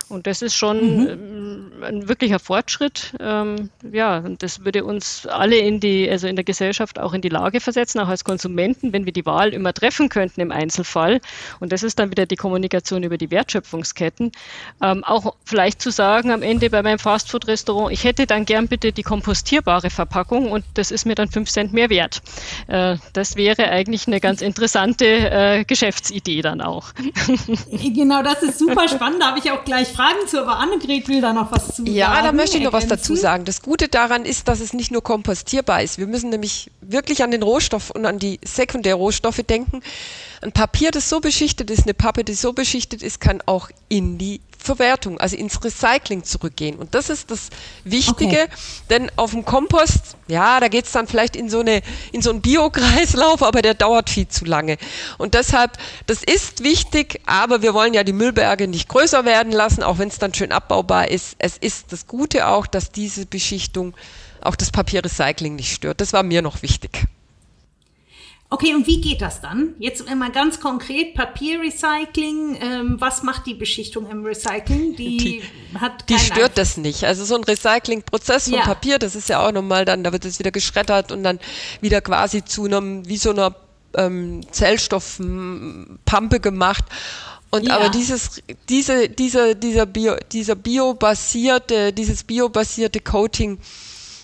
Und das ist schon mhm. Ähm, ein wirklicher Fortschritt. Ähm, ja, und das würde uns alle in die, also in der Gesellschaft auch in die Lage versetzen, auch als Konsumenten, wenn wir die Wahl immer treffen könnten im Einzelfall. Und das ist dann wieder die Kommunikation über die Wertschöpfungsketten, ähm, auch vielleicht zu sagen am Ende bei meinem Fastfood-Restaurant, ich hätte dann gern bitte die kompostierbare Verpackung und das ist mir dann fünf Cent mehr wert. Äh, das wäre eigentlich eine ganz interessante äh, Geschäftsidee dann auch. Genau, das ist super spannend. Da habe ich auch gleich Fragen zu, aber Annegret will da noch was zu ja, sagen. Ja, da möchte ich noch was dazu sagen. Das Gute daran ist, dass es nicht nur kompostierbar ist. Wir müssen nämlich wirklich an den Rohstoff und an die Sekundärrohstoffe denken. Ein Papier, das so beschichtet ist, eine Pappe, die so beschichtet ist, kann auch in die Verwertung, also ins Recycling zurückgehen. Und das ist das Wichtige, okay. denn auf dem Kompost, ja, da geht's dann vielleicht in so, eine, in so einen Biokreislauf, aber der dauert viel zu lange. Und deshalb, das ist wichtig, aber wir wollen ja die Müllberge nicht größer werden lassen, auch wenn es dann schön abbaubar ist. Es ist das Gute auch, dass diese Beschichtung auch das Papierrecycling nicht stört. Das war mir noch wichtig. Okay, und wie geht das dann? Jetzt immer ganz konkret, Papierrecycling, ähm, was macht die Beschichtung im Recycling? Die, die hat Die stört Einfluss. das nicht. Also so ein Recyclingprozess von ja. Papier, das ist ja auch nochmal dann, da wird es wieder geschreddert und dann wieder quasi zu einem, wie so einer ähm, Zellstoffpampe gemacht. Und ja. aber dieses, diese, dieser, dieser Bio, dieser biobasierte, dieses biobasierte Coating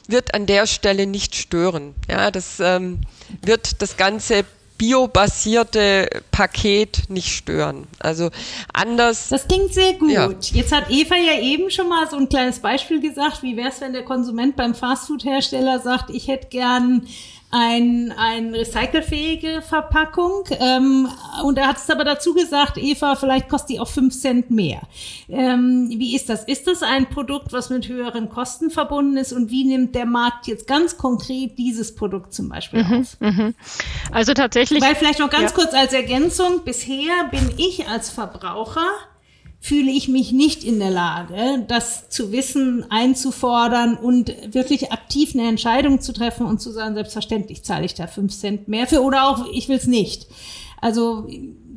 wird an der Stelle nicht stören. Ja, das ähm, wird das ganze biobasierte Paket nicht stören. Also anders. Das klingt sehr gut. Ja. Jetzt hat Eva ja eben schon mal so ein kleines Beispiel gesagt. Wie wäre es, wenn der Konsument beim Fastfood-Hersteller sagt, ich hätte gern ein, ein recycelfähige Verpackung. Ähm, und er hat es aber dazu gesagt, Eva, vielleicht kostet die auch fünf Cent mehr. Ähm, wie ist das? Ist das ein Produkt, was mit höheren Kosten verbunden ist? Und wie nimmt der Markt jetzt ganz konkret dieses Produkt zum Beispiel mhm, auf? Mhm. Also tatsächlich. Weil vielleicht noch ganz ja. kurz als Ergänzung, bisher bin ich als Verbraucher fühle ich mich nicht in der Lage, das zu wissen, einzufordern und wirklich aktiv eine Entscheidung zu treffen und zu sagen, selbstverständlich zahle ich da fünf Cent mehr für oder auch ich will es nicht. Also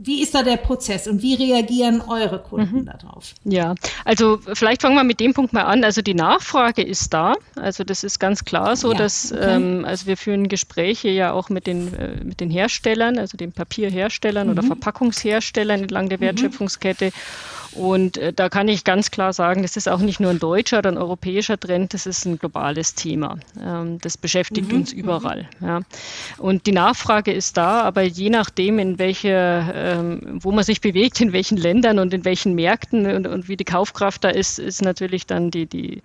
wie ist da der Prozess und wie reagieren eure Kunden mhm. darauf? Ja, also vielleicht fangen wir mit dem Punkt mal an. Also die Nachfrage ist da. Also das ist ganz klar so, ja, dass okay. ähm, also wir führen Gespräche ja auch mit den äh, mit den Herstellern, also den Papierherstellern mhm. oder Verpackungsherstellern entlang der mhm. Wertschöpfungskette. Mhm. Und äh, da kann ich ganz klar sagen, das ist auch nicht nur ein deutscher oder ein europäischer Trend, das ist ein globales Thema. Ähm, das beschäftigt mhm. uns überall. Mhm. Ja. Und die Nachfrage ist da, aber je nachdem, in welche, ähm, wo man sich bewegt, in welchen Ländern und in welchen Märkten und, und wie die Kaufkraft da ist, ist natürlich dann die, die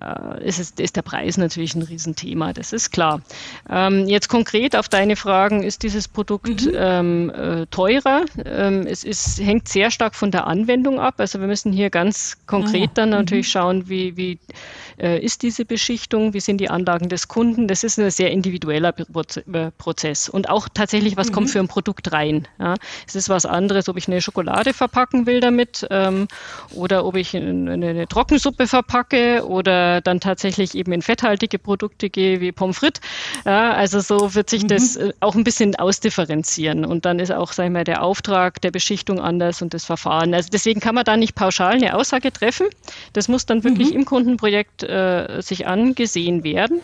äh, ist, es, ist der Preis natürlich ein Riesenthema, das ist klar. Ähm, jetzt konkret auf deine Fragen, ist dieses Produkt mhm. ähm, äh, teurer? Ähm, es ist, hängt sehr stark von der Anwendung ab. Also wir müssen hier ganz konkret ah, dann natürlich mhm. schauen, wie, wie äh, ist diese Beschichtung, wie sind die Anlagen des Kunden. Das ist ein sehr individueller äh, Prozess. Und auch tatsächlich, was mhm. kommt für ein Produkt rein. Ja? Es ist was anderes, ob ich eine Schokolade verpacken will damit ähm, oder ob ich eine, eine Trockensuppe verpacke oder dann tatsächlich eben in fetthaltige Produkte gehe wie Pommes frites. Ja, also so wird sich mhm. das äh, auch ein bisschen ausdifferenzieren. Und dann ist auch, sag ich mal, der Auftrag der Beschichtung anders und das Verfahren. Also deswegen kann man da nicht pauschal eine Aussage treffen. Das muss dann wirklich mhm. im Kundenprojekt äh, sich angesehen werden.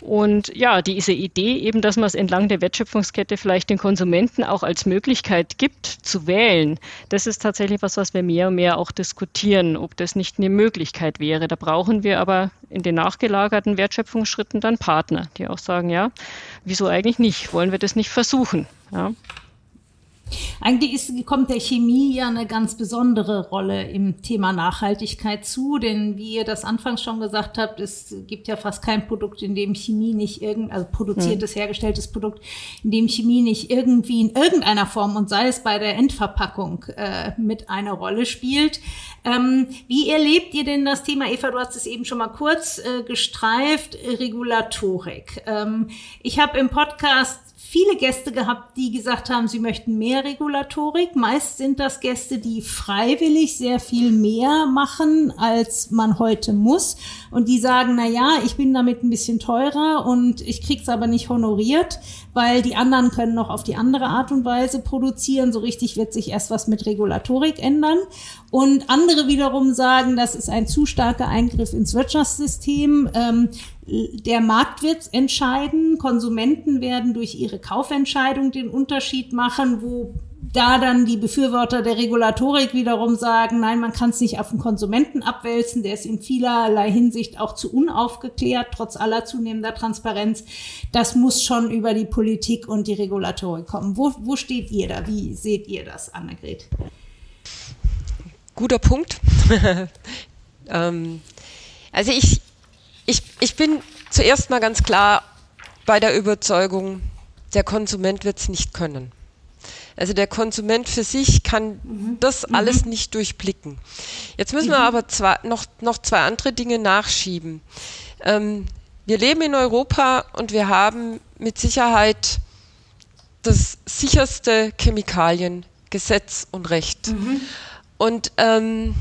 Und ja, diese Idee eben, dass man es entlang der Wertschöpfungskette vielleicht den Konsumenten auch als Möglichkeit gibt, zu wählen, das ist tatsächlich was, was wir mehr und mehr auch diskutieren, ob das nicht eine Möglichkeit wäre. Da brauchen wir aber in den nachgelagerten Wertschöpfungsschritten dann Partner, die auch sagen, ja, wieso eigentlich nicht? Wollen wir das nicht versuchen? Ja. Eigentlich ist, kommt der Chemie ja eine ganz besondere Rolle im Thema Nachhaltigkeit zu, denn wie ihr das anfangs schon gesagt habt, es gibt ja fast kein Produkt, in dem Chemie nicht irgend, also produziertes, mhm. hergestelltes Produkt, in dem Chemie nicht irgendwie in irgendeiner Form und sei es bei der Endverpackung äh, mit einer Rolle spielt. Ähm, wie erlebt ihr denn das Thema, Eva, du hast es eben schon mal kurz äh, gestreift, Regulatorik. Ähm, ich habe im Podcast viele Gäste gehabt, die gesagt haben, sie möchten mehr Regulatorik. Meist sind das Gäste, die freiwillig sehr viel mehr machen, als man heute muss. Und die sagen, na ja, ich bin damit ein bisschen teurer und ich krieg's aber nicht honoriert, weil die anderen können noch auf die andere Art und Weise produzieren. So richtig wird sich erst was mit Regulatorik ändern. Und andere wiederum sagen, das ist ein zu starker Eingriff ins Wirtschaftssystem. Ähm, der Markt wird entscheiden. Konsumenten werden durch ihre Kaufentscheidung den Unterschied machen, wo da dann die Befürworter der Regulatorik wiederum sagen, nein, man kann es nicht auf den Konsumenten abwälzen, der ist in vielerlei Hinsicht auch zu unaufgeklärt, trotz aller zunehmender Transparenz. Das muss schon über die Politik und die Regulatorik kommen. Wo, wo steht ihr da? Wie seht ihr das, Annegret? Guter Punkt. ähm, also ich, ich, ich bin zuerst mal ganz klar bei der Überzeugung, der Konsument wird es nicht können. Also der Konsument für sich kann mhm. das mhm. alles nicht durchblicken. Jetzt müssen wir mhm. aber zwei, noch, noch zwei andere Dinge nachschieben. Ähm, wir leben in Europa und wir haben mit Sicherheit das sicherste Chemikaliengesetz und Recht. Mhm. Und ähm,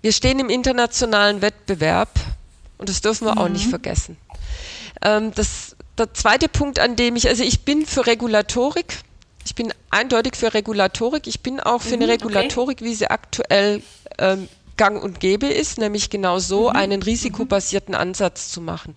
wir stehen im internationalen Wettbewerb und das dürfen wir mhm. auch nicht mhm. vergessen. Ähm, das, der zweite Punkt, an dem ich, also ich bin für Regulatorik. Ich bin eindeutig für Regulatorik. Ich bin auch für mhm, eine Regulatorik, okay. wie sie aktuell ähm, gang und gäbe ist, nämlich genau so mhm. einen risikobasierten mhm. Ansatz zu machen.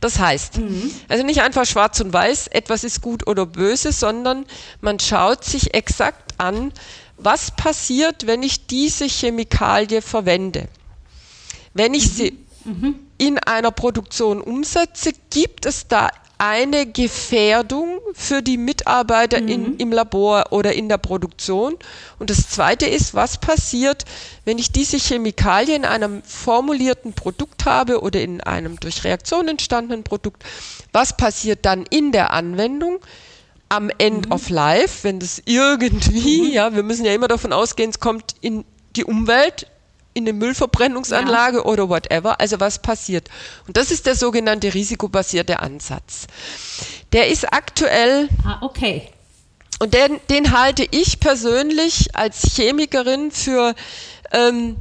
Das heißt, mhm. also nicht einfach schwarz und weiß, etwas ist gut oder böse, sondern man schaut sich exakt an, was passiert, wenn ich diese Chemikalie verwende. Wenn ich sie mhm. In einer Produktion umsetze, gibt es da eine Gefährdung für die Mitarbeiter mhm. in, im Labor oder in der Produktion. Und das Zweite ist, was passiert, wenn ich diese Chemikalie in einem formulierten Produkt habe oder in einem durch Reaktion entstandenen Produkt. Was passiert dann in der Anwendung? Am End mhm. of Life, wenn das irgendwie, mhm. ja, wir müssen ja immer davon ausgehen, es kommt in die Umwelt, in eine Müllverbrennungsanlage ja. oder whatever. Also was passiert? Und das ist der sogenannte risikobasierte Ansatz. Der ist aktuell. Ah, okay. Und den, den halte ich persönlich als Chemikerin für ähm,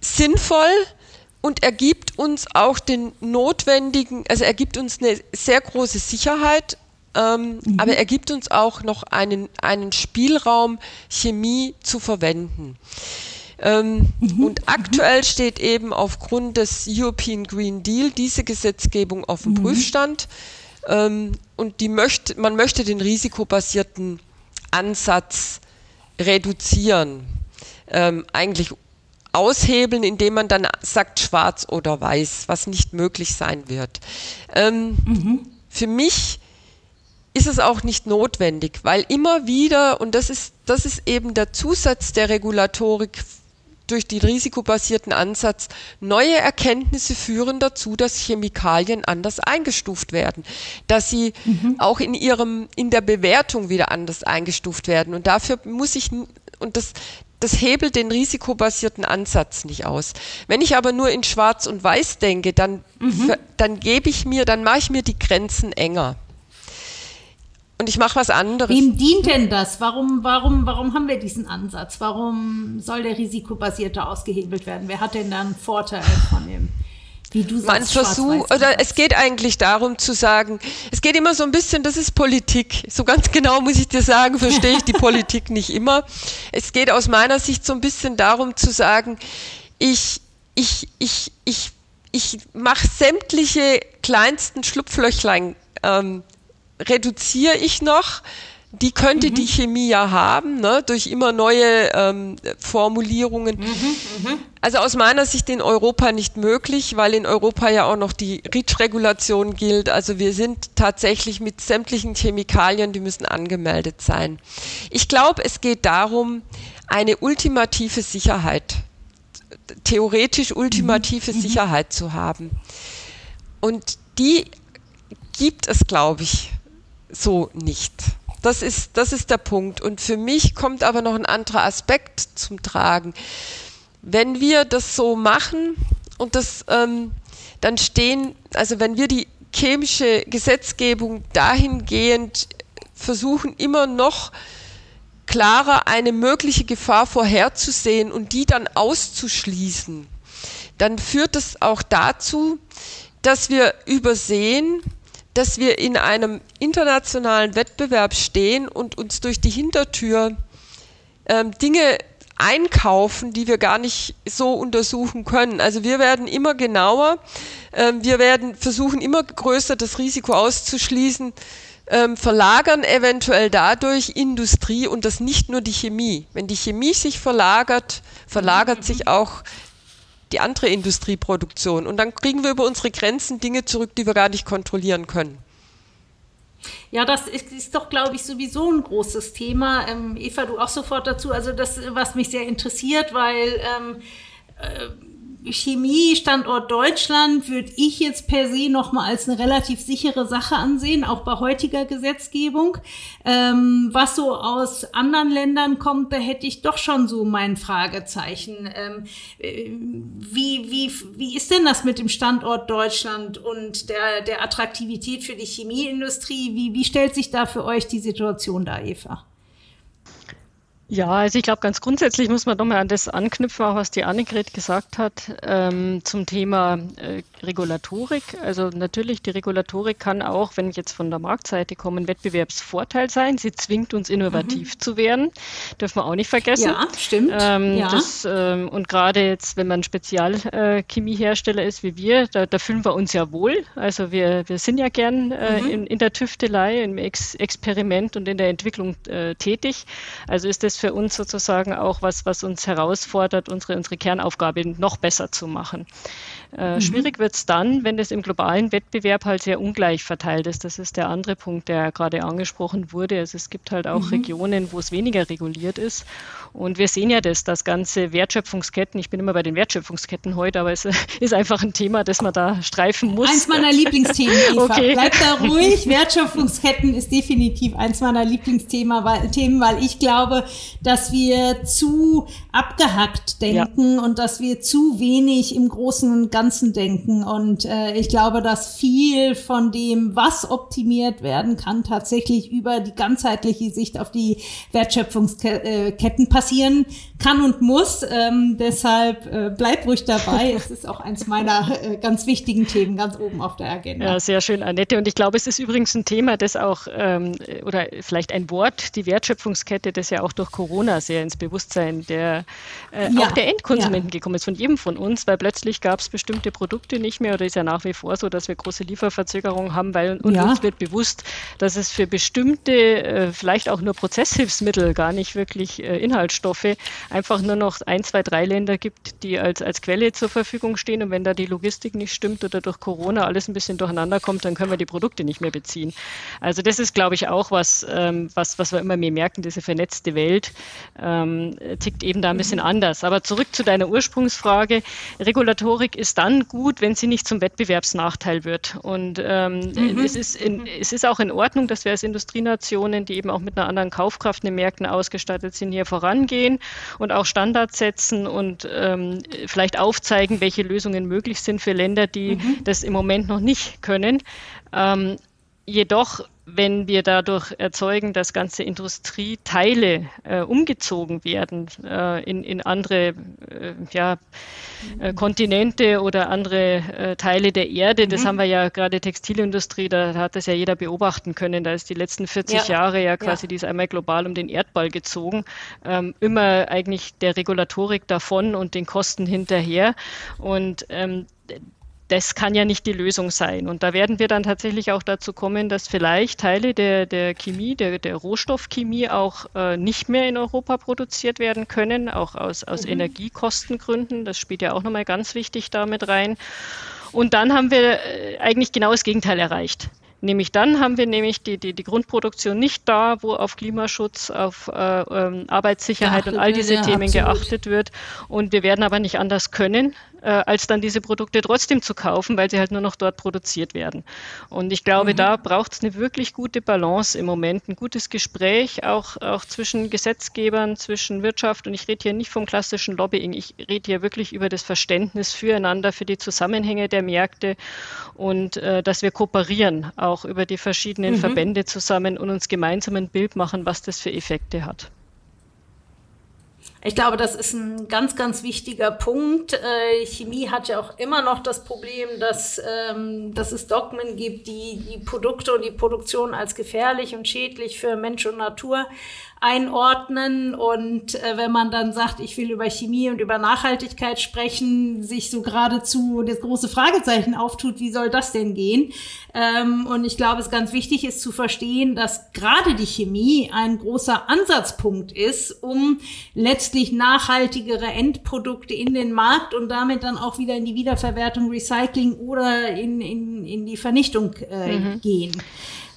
sinnvoll und er gibt uns auch den notwendigen, also er gibt uns eine sehr große Sicherheit, ähm, mhm. aber er gibt uns auch noch einen, einen Spielraum, Chemie zu verwenden. Ähm, mhm. Und aktuell steht eben aufgrund des European Green Deal diese Gesetzgebung auf dem mhm. Prüfstand. Ähm, und die möchte, man möchte den risikobasierten Ansatz reduzieren. Ähm, eigentlich aushebeln, indem man dann sagt schwarz oder weiß, was nicht möglich sein wird. Ähm, mhm. Für mich ist es auch nicht notwendig, weil immer wieder, und das ist, das ist eben der Zusatz der Regulatorik durch den risikobasierten Ansatz neue Erkenntnisse führen dazu, dass Chemikalien anders eingestuft werden, dass sie mhm. auch in ihrem in der Bewertung wieder anders eingestuft werden und dafür muss ich und das das hebelt den risikobasierten Ansatz nicht aus. Wenn ich aber nur in Schwarz und Weiß denke, dann, mhm. dann gebe ich mir, dann mache ich mir die Grenzen enger und ich mache was anderes. Wem dient denn das? Warum, warum, warum haben wir diesen Ansatz? Warum soll der risikobasierte ausgehebelt werden? Wer hat denn da einen Vorteil von dem? Wie du sagst, Man versucht, oder es geht eigentlich darum zu sagen, es geht immer so ein bisschen, das ist Politik. So ganz genau muss ich dir sagen, verstehe ich die Politik nicht immer. Es geht aus meiner Sicht so ein bisschen darum zu sagen, ich, ich, ich, ich, ich mache sämtliche kleinsten Schlupflöchlein ähm, reduziere ich noch. Die könnte mhm. die Chemie ja haben, ne, durch immer neue ähm, Formulierungen. Mhm, mh. Also aus meiner Sicht in Europa nicht möglich, weil in Europa ja auch noch die REACH-Regulation gilt. Also wir sind tatsächlich mit sämtlichen Chemikalien, die müssen angemeldet sein. Ich glaube, es geht darum, eine ultimative Sicherheit, theoretisch ultimative mhm. Sicherheit zu haben. Und die gibt es, glaube ich, so nicht. Das ist, das ist der Punkt. Und für mich kommt aber noch ein anderer Aspekt zum Tragen. Wenn wir das so machen und das ähm, dann stehen, also wenn wir die chemische Gesetzgebung dahingehend versuchen, immer noch klarer eine mögliche Gefahr vorherzusehen und die dann auszuschließen, dann führt es auch dazu, dass wir übersehen, dass wir in einem internationalen Wettbewerb stehen und uns durch die Hintertür ähm, Dinge einkaufen, die wir gar nicht so untersuchen können. Also wir werden immer genauer, ähm, wir werden versuchen immer größer das Risiko auszuschließen, ähm, verlagern eventuell dadurch Industrie und das nicht nur die Chemie. Wenn die Chemie sich verlagert, verlagert sich auch die andere Industrieproduktion. Und dann kriegen wir über unsere Grenzen Dinge zurück, die wir gar nicht kontrollieren können. Ja, das ist, ist doch, glaube ich, sowieso ein großes Thema. Ähm, Eva, du auch sofort dazu. Also das, was mich sehr interessiert, weil ähm, äh, Chemiestandort Deutschland würde ich jetzt per se nochmal als eine relativ sichere Sache ansehen, auch bei heutiger Gesetzgebung. Ähm, was so aus anderen Ländern kommt, da hätte ich doch schon so mein Fragezeichen. Ähm, äh, wie, wie, wie ist denn das mit dem Standort Deutschland und der, der Attraktivität für die Chemieindustrie? Wie, wie stellt sich da für euch die Situation da, Eva? Ja, also ich glaube, ganz grundsätzlich muss man nochmal an das anknüpfen, auch was die Annegret gesagt hat, ähm, zum Thema äh, Regulatorik. Also natürlich, die Regulatorik kann auch, wenn ich jetzt von der Marktseite komme, ein Wettbewerbsvorteil sein. Sie zwingt uns, innovativ mhm. zu werden. Dürfen wir auch nicht vergessen. Ja, stimmt. Ähm, ja. Das, ähm, und gerade jetzt, wenn man Spezialchemiehersteller äh, ist wie wir, da, da, fühlen wir uns ja wohl. Also wir, wir sind ja gern äh, mhm. in, in, der Tüftelei, im Ex Experiment und in der Entwicklung äh, tätig. Also ist das ist für uns sozusagen auch was, was uns herausfordert, unsere, unsere Kernaufgabe noch besser zu machen. Äh, mhm. Schwierig wird es dann, wenn das im globalen Wettbewerb halt sehr ungleich verteilt ist. Das ist der andere Punkt, der gerade angesprochen wurde. Also es gibt halt auch mhm. Regionen, wo es weniger reguliert ist. Und wir sehen ja das, das ganze Wertschöpfungsketten. Ich bin immer bei den Wertschöpfungsketten heute, aber es ist einfach ein Thema, das man da streifen muss. Eins meiner Lieblingsthemen, Eva. Okay. Bleib da ruhig. Wertschöpfungsketten ist definitiv eins meiner Lieblingsthemen, weil, Themen, weil ich glaube, dass wir zu abgehackt denken ja. und dass wir zu wenig im Großen und Ganzen denken. Und äh, ich glaube, dass viel von dem, was optimiert werden kann, tatsächlich über die ganzheitliche Sicht auf die Wertschöpfungsketten passieren kann und muss. Ähm, deshalb äh, bleib ruhig dabei. es ist auch eins meiner äh, ganz wichtigen Themen ganz oben auf der Agenda. Ja, sehr schön, Annette. Und ich glaube, es ist übrigens ein Thema, das auch, ähm, oder vielleicht ein Wort, die Wertschöpfungskette, das ja auch durch Corona sehr ins Bewusstsein der, äh, ja, auch der Endkonsumenten ja. gekommen ist, von jedem von uns, weil plötzlich gab es bestimmte Produkte nicht mehr oder ist ja nach wie vor so, dass wir große Lieferverzögerungen haben, weil und ja. uns wird bewusst, dass es für bestimmte, äh, vielleicht auch nur Prozesshilfsmittel, gar nicht wirklich äh, Inhaltsstoffe, einfach nur noch ein, zwei, drei Länder gibt, die als, als Quelle zur Verfügung stehen. Und wenn da die Logistik nicht stimmt oder durch Corona alles ein bisschen durcheinander kommt, dann können wir die Produkte nicht mehr beziehen. Also das ist, glaube ich, auch was, ähm, was, was wir immer mehr merken, diese vernetzte Welt ähm, tickt eben da ein bisschen mhm. anders. Aber zurück zu deiner Ursprungsfrage. Regulatorik ist dann gut, wenn sie nicht zum Wettbewerbsnachteil wird. Und ähm, mhm. es, ist in, es ist auch in Ordnung, dass wir als Industrienationen, die eben auch mit einer anderen Kaufkraft in den Märkten ausgestattet sind, hier vorangehen und auch Standards setzen und ähm, vielleicht aufzeigen, welche Lösungen möglich sind für Länder, die mhm. das im Moment noch nicht können. Ähm, jedoch wenn wir dadurch erzeugen, dass ganze Industrieteile äh, umgezogen werden äh, in, in andere äh, ja, äh, Kontinente oder andere äh, Teile der Erde, das mhm. haben wir ja gerade Textilindustrie, da hat das ja jeder beobachten können, da ist die letzten 40 ja. Jahre ja quasi, ja. die ist einmal global um den Erdball gezogen, ähm, immer eigentlich der Regulatorik davon und den Kosten hinterher und ähm, das kann ja nicht die Lösung sein. Und da werden wir dann tatsächlich auch dazu kommen, dass vielleicht Teile der, der Chemie, der, der Rohstoffchemie auch äh, nicht mehr in Europa produziert werden können, auch aus, aus mhm. Energiekostengründen. Das spielt ja auch nochmal ganz wichtig damit rein. Und dann haben wir äh, eigentlich genau das Gegenteil erreicht. Nämlich dann haben wir nämlich die, die, die Grundproduktion nicht da, wo auf Klimaschutz, auf äh, ähm, Arbeitssicherheit geachtet und all diese wird, Themen ja, geachtet wird. Und wir werden aber nicht anders können, als dann diese Produkte trotzdem zu kaufen, weil sie halt nur noch dort produziert werden. Und ich glaube, mhm. da braucht es eine wirklich gute Balance im Moment, ein gutes Gespräch auch, auch zwischen Gesetzgebern, zwischen Wirtschaft. Und ich rede hier nicht vom klassischen Lobbying, ich rede hier wirklich über das Verständnis füreinander, für die Zusammenhänge der Märkte und äh, dass wir kooperieren, auch über die verschiedenen mhm. Verbände zusammen und uns gemeinsam ein Bild machen, was das für Effekte hat. Ich glaube, das ist ein ganz, ganz wichtiger Punkt. Äh, Chemie hat ja auch immer noch das Problem, dass, ähm, dass es Dogmen gibt, die die Produkte und die Produktion als gefährlich und schädlich für Mensch und Natur einordnen. Und äh, wenn man dann sagt, ich will über Chemie und über Nachhaltigkeit sprechen, sich so geradezu das große Fragezeichen auftut, wie soll das denn gehen? Ähm, und ich glaube, es ganz wichtig ist zu verstehen, dass gerade die Chemie ein großer Ansatzpunkt ist, um letztlich nachhaltigere Endprodukte in den Markt und damit dann auch wieder in die Wiederverwertung, Recycling oder in, in, in die Vernichtung äh, mhm. gehen.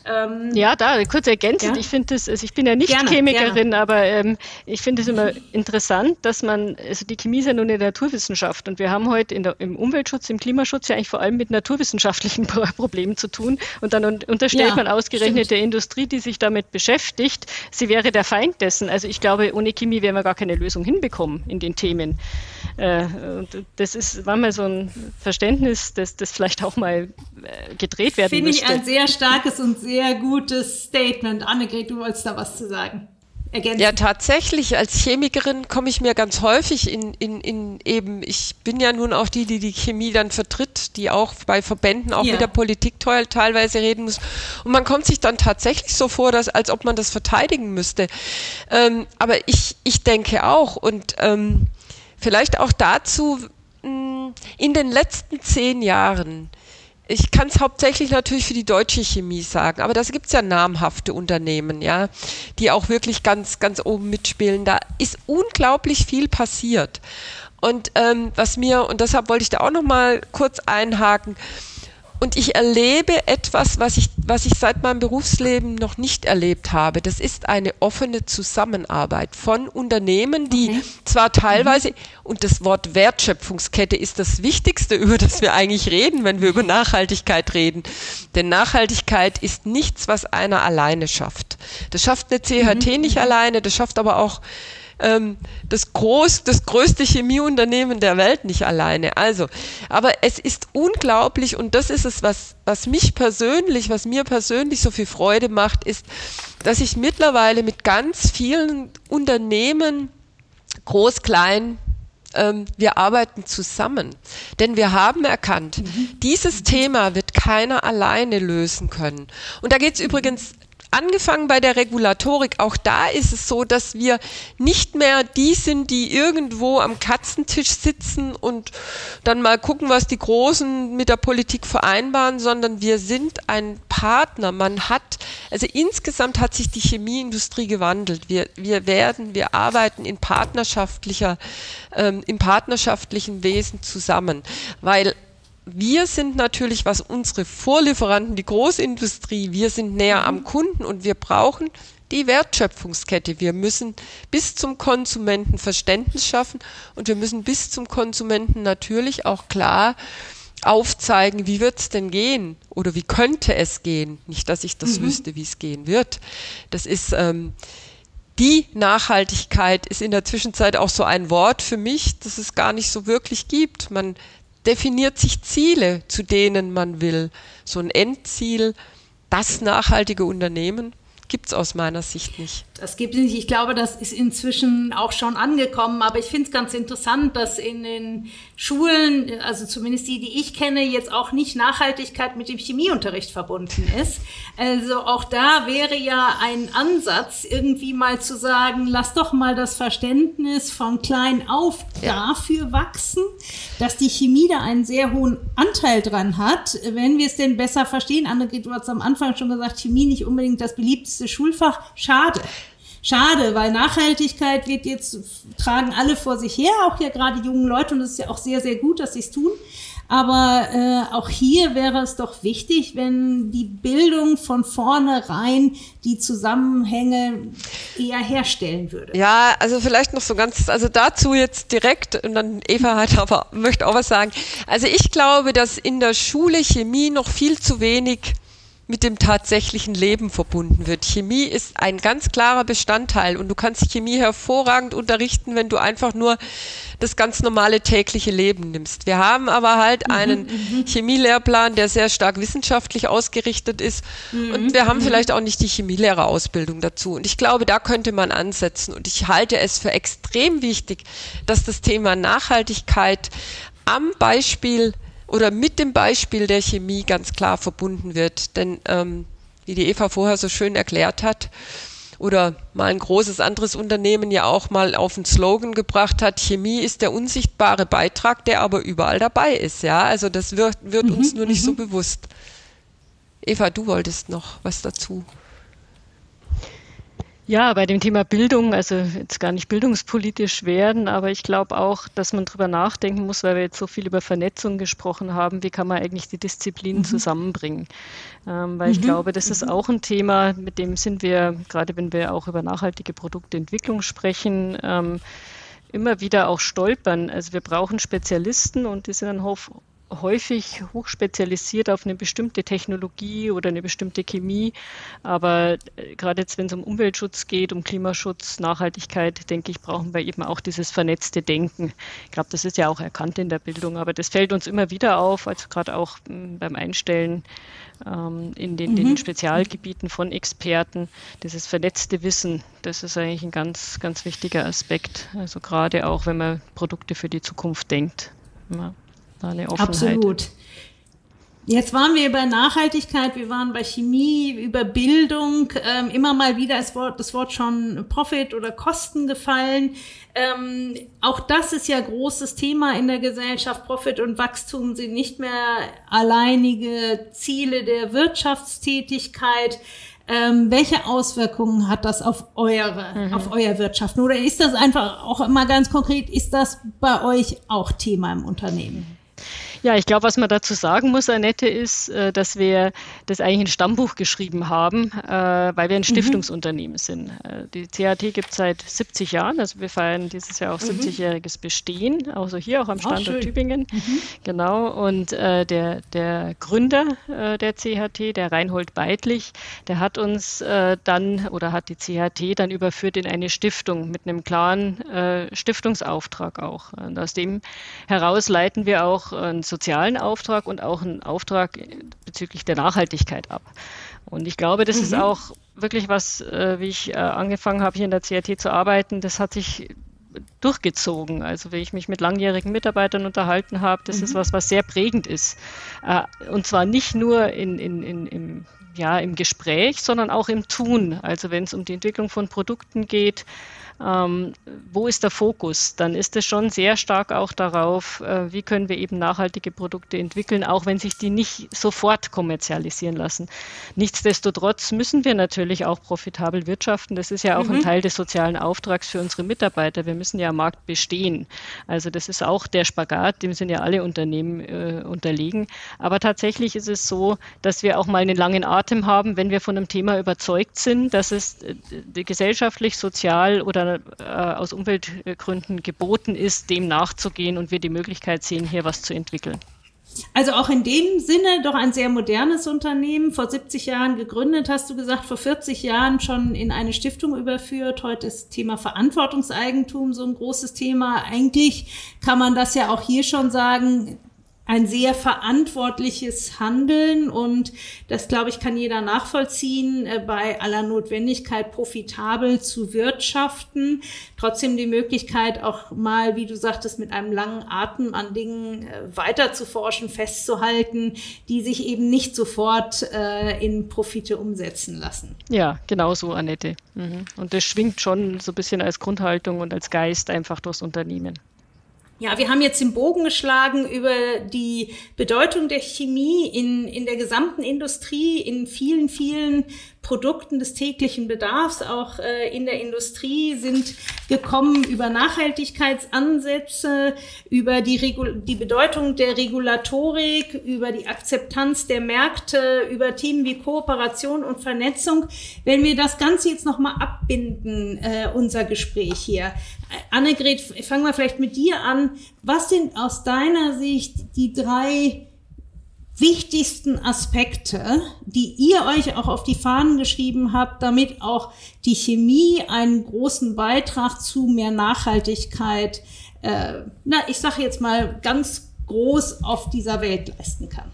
Ähm, ja, da kurz ergänzend. Ja? Ich finde das, also ich bin ja nicht gerne, Chemikerin, gerne. aber ähm, ich finde es immer interessant, dass man, also die Chemie ist ja nur eine Naturwissenschaft und wir haben heute der, im Umweltschutz, im Klimaschutz ja eigentlich vor allem mit naturwissenschaftlichen Problemen zu tun und dann unterstellt ja, man ausgerechnet stimmt. der Industrie, die sich damit beschäftigt, sie wäre der Feind dessen. Also ich glaube, ohne Chemie werden wir gar keine Lösung hinbekommen in den Themen. Äh, und das ist manchmal so ein Verständnis, dass das vielleicht auch mal gedreht werden Finde müsste. Finde ich ein sehr starkes und sehr gutes Statement. Annegret, du wolltest da was zu sagen. Ergänzen. Ja, tatsächlich. Als Chemikerin komme ich mir ganz häufig in, in, in eben, ich bin ja nun auch die, die die Chemie dann vertritt, die auch bei Verbänden auch ja. mit der Politik teilweise reden muss. Und man kommt sich dann tatsächlich so vor, dass, als ob man das verteidigen müsste. Ähm, aber ich, ich denke auch und ähm, vielleicht auch dazu, mh, in den letzten zehn Jahren ich kann es hauptsächlich natürlich für die deutsche Chemie sagen, aber da gibt es ja namhafte Unternehmen, ja, die auch wirklich ganz, ganz oben mitspielen. Da ist unglaublich viel passiert. Und ähm, was mir, und deshalb wollte ich da auch noch mal kurz einhaken, und ich erlebe etwas, was ich, was ich seit meinem Berufsleben noch nicht erlebt habe. Das ist eine offene Zusammenarbeit von Unternehmen, die okay. zwar teilweise, mhm. und das Wort Wertschöpfungskette ist das Wichtigste, über das wir eigentlich reden, wenn wir über Nachhaltigkeit reden. Denn Nachhaltigkeit ist nichts, was einer alleine schafft. Das schafft eine CHT mhm. nicht alleine, das schafft aber auch ähm, das, groß, das größte Chemieunternehmen der Welt nicht alleine. Also, aber es ist unglaublich und das ist es, was, was mich persönlich, was mir persönlich so viel Freude macht, ist, dass ich mittlerweile mit ganz vielen Unternehmen, groß, klein, ähm, wir arbeiten zusammen. Denn wir haben erkannt, mhm. dieses Thema wird keiner alleine lösen können. Und da geht es übrigens angefangen bei der Regulatorik, auch da ist es so, dass wir nicht mehr die sind, die irgendwo am Katzentisch sitzen und dann mal gucken, was die Großen mit der Politik vereinbaren, sondern wir sind ein Partner. Man hat, also insgesamt hat sich die Chemieindustrie gewandelt. Wir, wir werden, wir arbeiten in partnerschaftlicher, ähm, im partnerschaftlichen Wesen zusammen, weil wir sind natürlich, was unsere Vorlieferanten, die Großindustrie, wir sind näher am mhm. Kunden und wir brauchen die Wertschöpfungskette. Wir müssen bis zum Konsumenten Verständnis schaffen und wir müssen bis zum Konsumenten natürlich auch klar aufzeigen, wie wird es denn gehen oder wie könnte es gehen. Nicht, dass ich das mhm. wüsste, wie es gehen wird. Das ist ähm, die Nachhaltigkeit ist in der Zwischenzeit auch so ein Wort für mich, das es gar nicht so wirklich gibt. Man definiert sich Ziele, zu denen man will. So ein Endziel, das nachhaltige Unternehmen gibt es aus meiner Sicht nicht. Das gibt es nicht. Ich glaube, das ist inzwischen auch schon angekommen. Aber ich finde es ganz interessant, dass in den Schulen, also zumindest die, die ich kenne, jetzt auch nicht Nachhaltigkeit mit dem Chemieunterricht verbunden ist. Also auch da wäre ja ein Ansatz, irgendwie mal zu sagen, lass doch mal das Verständnis von klein auf ja. dafür wachsen, dass die Chemie da einen sehr hohen Anteil dran hat, wenn wir es denn besser verstehen. Annegret, du hast am Anfang schon gesagt, Chemie nicht unbedingt das beliebteste Schulfach. Schade. Schade, weil Nachhaltigkeit wird jetzt, tragen alle vor sich her, auch ja gerade jungen Leute, und es ist ja auch sehr, sehr gut, dass sie es tun. Aber äh, auch hier wäre es doch wichtig, wenn die Bildung von vornherein die Zusammenhänge eher herstellen würde. Ja, also vielleicht noch so ganz, also dazu jetzt direkt, und dann Eva hat aber, möchte auch was sagen. Also ich glaube, dass in der Schule Chemie noch viel zu wenig mit dem tatsächlichen Leben verbunden wird. Chemie ist ein ganz klarer Bestandteil und du kannst Chemie hervorragend unterrichten, wenn du einfach nur das ganz normale tägliche Leben nimmst. Wir haben aber halt mhm, einen mhm, Chemielehrplan, der sehr stark wissenschaftlich ausgerichtet ist mhm, und wir haben mhm. vielleicht auch nicht die Chemielehrerausbildung dazu. Und ich glaube, da könnte man ansetzen und ich halte es für extrem wichtig, dass das Thema Nachhaltigkeit am Beispiel oder mit dem Beispiel der Chemie ganz klar verbunden wird. Denn ähm, wie die Eva vorher so schön erklärt hat, oder mal ein großes anderes Unternehmen ja auch mal auf den Slogan gebracht hat, Chemie ist der unsichtbare Beitrag, der aber überall dabei ist. Ja, also das wird, wird mhm, uns nur nicht so mhm. bewusst. Eva, du wolltest noch was dazu. Ja, bei dem Thema Bildung, also jetzt gar nicht bildungspolitisch werden, aber ich glaube auch, dass man darüber nachdenken muss, weil wir jetzt so viel über Vernetzung gesprochen haben, wie kann man eigentlich die Disziplinen mhm. zusammenbringen. Ähm, weil mhm. ich glaube, das ist mhm. auch ein Thema, mit dem sind wir, gerade wenn wir auch über nachhaltige Produktentwicklung sprechen, ähm, immer wieder auch stolpern. Also wir brauchen Spezialisten und die sind dann häufig hochspezialisiert auf eine bestimmte Technologie oder eine bestimmte Chemie. Aber äh, gerade jetzt, wenn es um Umweltschutz geht, um Klimaschutz, Nachhaltigkeit, denke ich, brauchen wir eben auch dieses vernetzte Denken. Ich glaube, das ist ja auch erkannt in der Bildung, aber das fällt uns immer wieder auf, also gerade auch hm, beim Einstellen ähm, in den, mhm. den, Spezialgebieten von Experten. Dieses vernetzte Wissen, das ist eigentlich ein ganz, ganz wichtiger Aspekt. Also gerade auch, wenn man Produkte für die Zukunft denkt. Ja eine Offenheit. Absolut. Jetzt waren wir bei Nachhaltigkeit, wir waren bei Chemie, über Bildung, ähm, immer mal wieder ist Wort, das Wort schon Profit oder Kosten gefallen. Ähm, auch das ist ja großes Thema in der Gesellschaft. Profit und Wachstum sind nicht mehr alleinige Ziele der Wirtschaftstätigkeit. Ähm, welche Auswirkungen hat das auf eure, mhm. auf euer Wirtschaften? Oder ist das einfach auch immer ganz konkret, ist das bei euch auch Thema im Unternehmen? Ja, ich glaube, was man dazu sagen muss, Annette, ist, äh, dass wir das eigentlich ein Stammbuch geschrieben haben, äh, weil wir ein mhm. Stiftungsunternehmen mhm. sind. Äh, die CAT gibt es seit 70 Jahren, also wir feiern dieses Jahr auch mhm. 70-jähriges Bestehen, also hier auch am Standort oh, Tübingen. Mhm. Genau, und der, der Gründer der CHT, der Reinhold Beidlich, der hat uns dann oder hat die CHT dann überführt in eine Stiftung mit einem klaren Stiftungsauftrag auch. Und aus dem heraus leiten wir auch ein sozialen Auftrag und auch einen Auftrag bezüglich der Nachhaltigkeit ab. Und ich glaube, das mhm. ist auch wirklich was, äh, wie ich äh, angefangen habe, hier in der CRT zu arbeiten, das hat sich durchgezogen. Also wenn ich mich mit langjährigen Mitarbeitern unterhalten habe, das mhm. ist was, was sehr prägend ist. Äh, und zwar nicht nur in, in, in, im, ja, im Gespräch, sondern auch im Tun. Also wenn es um die Entwicklung von Produkten geht, ähm, wo ist der Fokus? Dann ist es schon sehr stark auch darauf, äh, wie können wir eben nachhaltige Produkte entwickeln, auch wenn sich die nicht sofort kommerzialisieren lassen. Nichtsdestotrotz müssen wir natürlich auch profitabel wirtschaften. Das ist ja auch mhm. ein Teil des sozialen Auftrags für unsere Mitarbeiter. Wir müssen ja am Markt bestehen. Also das ist auch der Spagat, dem sind ja alle Unternehmen äh, unterlegen. Aber tatsächlich ist es so, dass wir auch mal einen langen Atem haben, wenn wir von einem Thema überzeugt sind, dass es äh, gesellschaftlich, sozial oder äh, aus Umweltgründen geboten ist, dem nachzugehen und wir die Möglichkeit sehen, hier was zu entwickeln. Also auch in dem Sinne doch ein sehr modernes Unternehmen, vor 70 Jahren gegründet, hast du gesagt, vor 40 Jahren schon in eine Stiftung überführt. Heute ist Thema Verantwortungseigentum so ein großes Thema. Eigentlich kann man das ja auch hier schon sagen, ein sehr verantwortliches Handeln und das, glaube ich, kann jeder nachvollziehen, äh, bei aller Notwendigkeit profitabel zu wirtschaften. Trotzdem die Möglichkeit auch mal, wie du sagtest, mit einem langen Atem an Dingen äh, weiter zu forschen, festzuhalten, die sich eben nicht sofort äh, in Profite umsetzen lassen. Ja, genau so, Annette. Mhm. Und das schwingt schon so ein bisschen als Grundhaltung und als Geist einfach durchs Unternehmen. Ja, wir haben jetzt den Bogen geschlagen über die Bedeutung der Chemie in, in der gesamten Industrie, in vielen, vielen Produkten des täglichen Bedarfs, auch äh, in der Industrie, sind gekommen über Nachhaltigkeitsansätze, über die, Regul die Bedeutung der Regulatorik, über die Akzeptanz der Märkte, über Themen wie Kooperation und Vernetzung. Wenn wir das Ganze jetzt nochmal abbinden, äh, unser Gespräch hier. Äh, Annegret, fangen wir vielleicht mit dir an. Was sind aus deiner Sicht die drei wichtigsten Aspekte, die ihr euch auch auf die Fahnen geschrieben habt, damit auch die Chemie einen großen Beitrag zu mehr Nachhaltigkeit, äh, na, ich sage jetzt mal ganz groß auf dieser Welt leisten kann?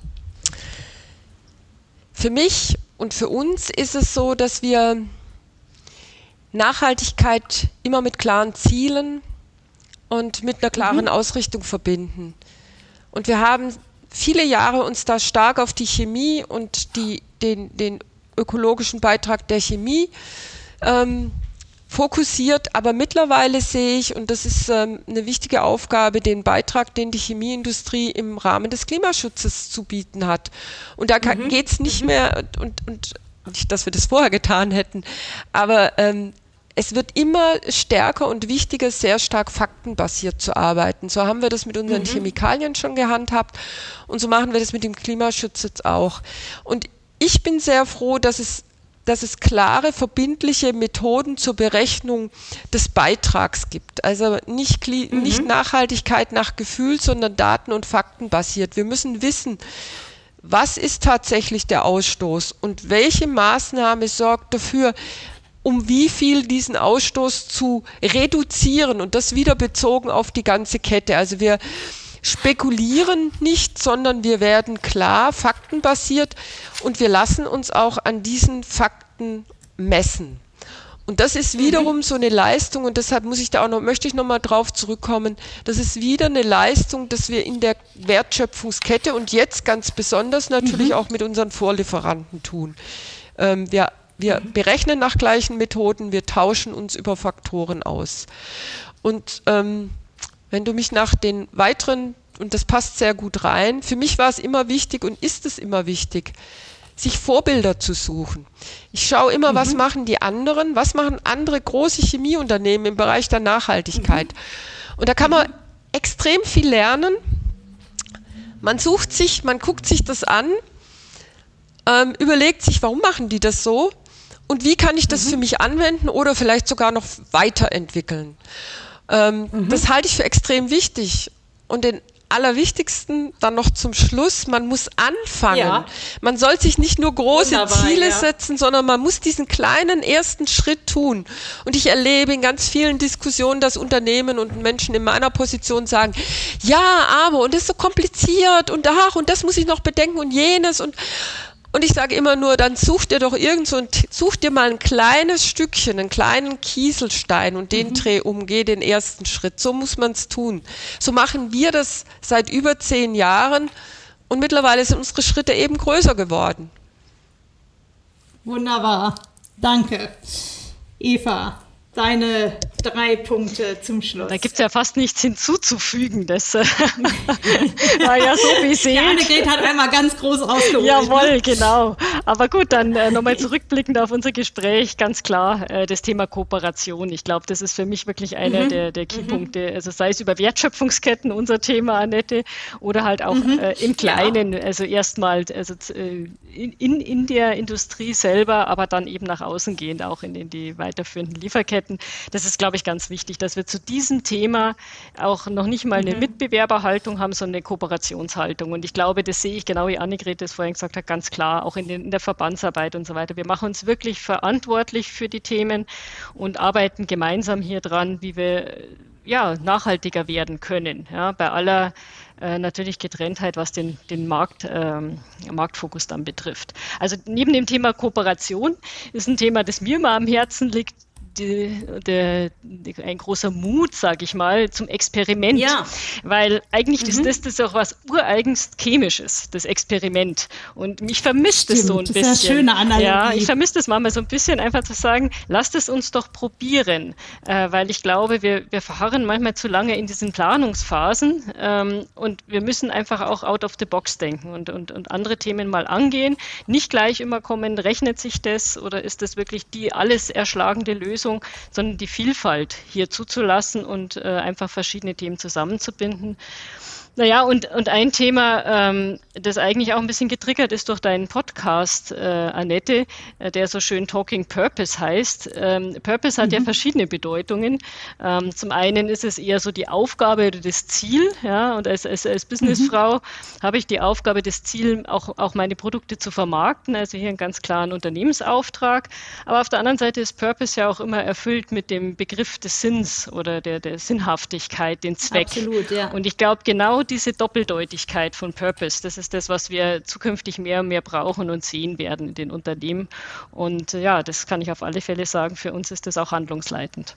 Für mich und für uns ist es so, dass wir Nachhaltigkeit immer mit klaren Zielen und mit einer klaren mhm. Ausrichtung verbinden. Und wir haben viele Jahre uns da stark auf die Chemie und die, den, den ökologischen Beitrag der Chemie ähm, fokussiert, aber mittlerweile sehe ich, und das ist ähm, eine wichtige Aufgabe, den Beitrag, den die Chemieindustrie im Rahmen des Klimaschutzes zu bieten hat. Und da mhm. geht es nicht mhm. mehr, und, und nicht, dass wir das vorher getan hätten, aber ähm, es wird immer stärker und wichtiger, sehr stark faktenbasiert zu arbeiten. So haben wir das mit unseren mhm. Chemikalien schon gehandhabt und so machen wir das mit dem Klimaschutz jetzt auch. Und ich bin sehr froh, dass es dass es klare, verbindliche Methoden zur Berechnung des Beitrags gibt. Also nicht, mhm. nicht Nachhaltigkeit nach Gefühl, sondern Daten- und Fakten basiert. Wir müssen wissen, was ist tatsächlich der Ausstoß und welche Maßnahme sorgt dafür, um wie viel diesen Ausstoß zu reduzieren und das wieder bezogen auf die ganze Kette. Also wir spekulieren nicht, sondern wir werden klar faktenbasiert und wir lassen uns auch an diesen Fakten messen. Und das ist wiederum so eine Leistung und deshalb muss ich da auch noch, möchte ich nochmal drauf zurückkommen. Das ist wieder eine Leistung, dass wir in der Wertschöpfungskette und jetzt ganz besonders natürlich mhm. auch mit unseren Vorlieferanten tun. Ähm, wir wir berechnen nach gleichen Methoden, wir tauschen uns über Faktoren aus. Und ähm, wenn du mich nach den weiteren, und das passt sehr gut rein, für mich war es immer wichtig und ist es immer wichtig, sich Vorbilder zu suchen. Ich schaue immer, mhm. was machen die anderen, was machen andere große Chemieunternehmen im Bereich der Nachhaltigkeit. Mhm. Und da kann man extrem viel lernen. Man sucht sich, man guckt sich das an, ähm, überlegt sich, warum machen die das so und wie kann ich das mhm. für mich anwenden oder vielleicht sogar noch weiterentwickeln. Ähm, mhm. Das halte ich für extrem wichtig. Und den allerwichtigsten dann noch zum Schluss, man muss anfangen. Ja. Man soll sich nicht nur große Wunderbar, Ziele ja. setzen, sondern man muss diesen kleinen ersten Schritt tun. Und ich erlebe in ganz vielen Diskussionen, dass Unternehmen und Menschen in meiner Position sagen, ja, aber und das ist so kompliziert und ach, und das muss ich noch bedenken und jenes und und ich sage immer nur, dann such dir doch irgend so ein, such dir mal ein kleines Stückchen, einen kleinen Kieselstein und den mhm. dreh um, geh den ersten Schritt. So muss man es tun. So machen wir das seit über zehn Jahren und mittlerweile sind unsere Schritte eben größer geworden. Wunderbar. Danke. Eva, deine drei Punkte zum Schluss. Da gibt es ja fast nichts hinzuzufügen. Das äh, war ja so wie sie. Ja, Annegret hat einmal ganz groß rausgeholt. Jawohl, ne? genau. Aber gut, dann äh, nochmal zurückblickend auf unser Gespräch. Ganz klar äh, das Thema Kooperation. Ich glaube, das ist für mich wirklich einer mhm. der, der Keypunkte. Mhm. Also sei es über Wertschöpfungsketten, unser Thema, Annette, oder halt auch mhm. äh, im Kleinen. Ja. Also erstmal also, äh, in, in, in der Industrie selber, aber dann eben nach außen gehend auch in, in die weiterführenden Lieferketten. Das ist, glaube glaube ich, ganz wichtig, dass wir zu diesem Thema auch noch nicht mal eine mhm. Mitbewerberhaltung haben, sondern eine Kooperationshaltung. Und ich glaube, das sehe ich genau wie Annegret das vorhin gesagt hat, ganz klar, auch in, den, in der Verbandsarbeit und so weiter. Wir machen uns wirklich verantwortlich für die Themen und arbeiten gemeinsam hier dran, wie wir ja, nachhaltiger werden können. Ja, bei aller äh, natürlich Getrenntheit, was den, den Markt, ähm, Marktfokus dann betrifft. Also neben dem Thema Kooperation ist ein Thema, das mir mal am Herzen liegt, die, der, ein großer Mut, sage ich mal, zum Experiment. Ja. Weil eigentlich mhm. ist das, das auch was ureigens Chemisches, das Experiment. Und mich vermisst es so ein bisschen. Das ist eine schöne Analogie. Ja, ich vermisse das manchmal so ein bisschen, einfach zu sagen, lasst es uns doch probieren. Äh, weil ich glaube, wir, wir verharren manchmal zu lange in diesen Planungsphasen ähm, und wir müssen einfach auch out of the box denken und, und, und andere Themen mal angehen. Nicht gleich immer kommen, rechnet sich das oder ist das wirklich die alles erschlagende Lösung? Lösung, sondern die Vielfalt hier zuzulassen und äh, einfach verschiedene Themen zusammenzubinden. Naja, und, und ein Thema, ähm, das eigentlich auch ein bisschen getriggert ist durch deinen Podcast, äh, Annette, äh, der so schön Talking Purpose heißt. Ähm, Purpose hat mhm. ja verschiedene Bedeutungen. Ähm, zum einen ist es eher so die Aufgabe oder das Ziel, ja, und als, als, als Businessfrau mhm. habe ich die Aufgabe, das Ziel, auch, auch meine Produkte zu vermarkten, also hier einen ganz klaren Unternehmensauftrag. Aber auf der anderen Seite ist Purpose ja auch immer erfüllt mit dem Begriff des Sinns oder der, der Sinnhaftigkeit, den Zweck. Absolut, ja. Und ich glaube, genau diese Doppeldeutigkeit von Purpose, das ist das, was wir zukünftig mehr und mehr brauchen und sehen werden in den Unternehmen. Und äh, ja, das kann ich auf alle Fälle sagen, für uns ist das auch handlungsleitend.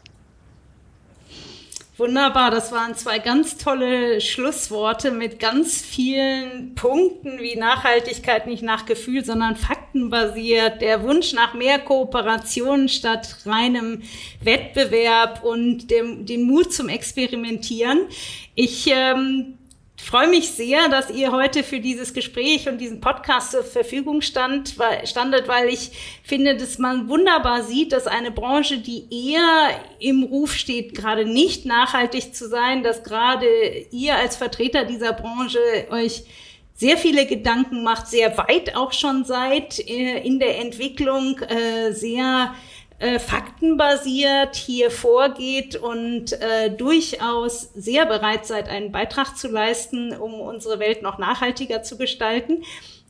Wunderbar, das waren zwei ganz tolle Schlussworte mit ganz vielen Punkten wie Nachhaltigkeit nicht nach Gefühl, sondern faktenbasiert, der Wunsch nach mehr Kooperation statt reinem Wettbewerb und dem, dem Mut zum Experimentieren. Ich ähm, freue mich sehr, dass ihr heute für dieses Gespräch und diesen Podcast zur Verfügung stand, weil, standet, weil ich finde, dass man wunderbar sieht, dass eine Branche, die eher im Ruf steht, gerade nicht nachhaltig zu sein, dass gerade ihr als Vertreter dieser Branche euch sehr viele Gedanken macht, sehr weit auch schon seid äh, in der Entwicklung, äh, sehr äh, faktenbasiert hier vorgeht und äh, durchaus sehr bereit seid, einen Beitrag zu leisten, um unsere Welt noch nachhaltiger zu gestalten.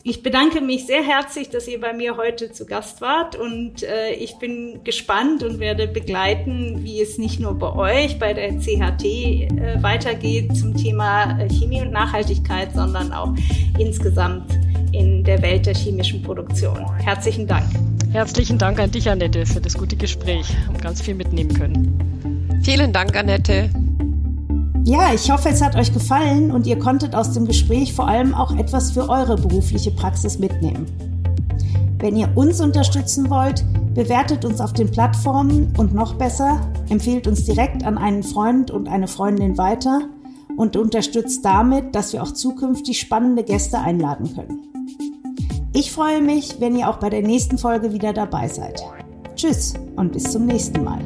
Ich bedanke mich sehr herzlich, dass ihr bei mir heute zu Gast wart und äh, ich bin gespannt und werde begleiten, wie es nicht nur bei euch, bei der CHT äh, weitergeht zum Thema äh, Chemie und Nachhaltigkeit, sondern auch insgesamt in der Welt der chemischen Produktion. Herzlichen Dank. Herzlichen Dank an dich, Annette, für das gute Gespräch und ganz viel mitnehmen können. Vielen Dank, Annette. Ja, ich hoffe, es hat euch gefallen und ihr konntet aus dem Gespräch vor allem auch etwas für eure berufliche Praxis mitnehmen. Wenn ihr uns unterstützen wollt, bewertet uns auf den Plattformen und noch besser, empfehlt uns direkt an einen Freund und eine Freundin weiter und unterstützt damit, dass wir auch zukünftig spannende Gäste einladen können. Ich freue mich, wenn ihr auch bei der nächsten Folge wieder dabei seid. Tschüss und bis zum nächsten Mal.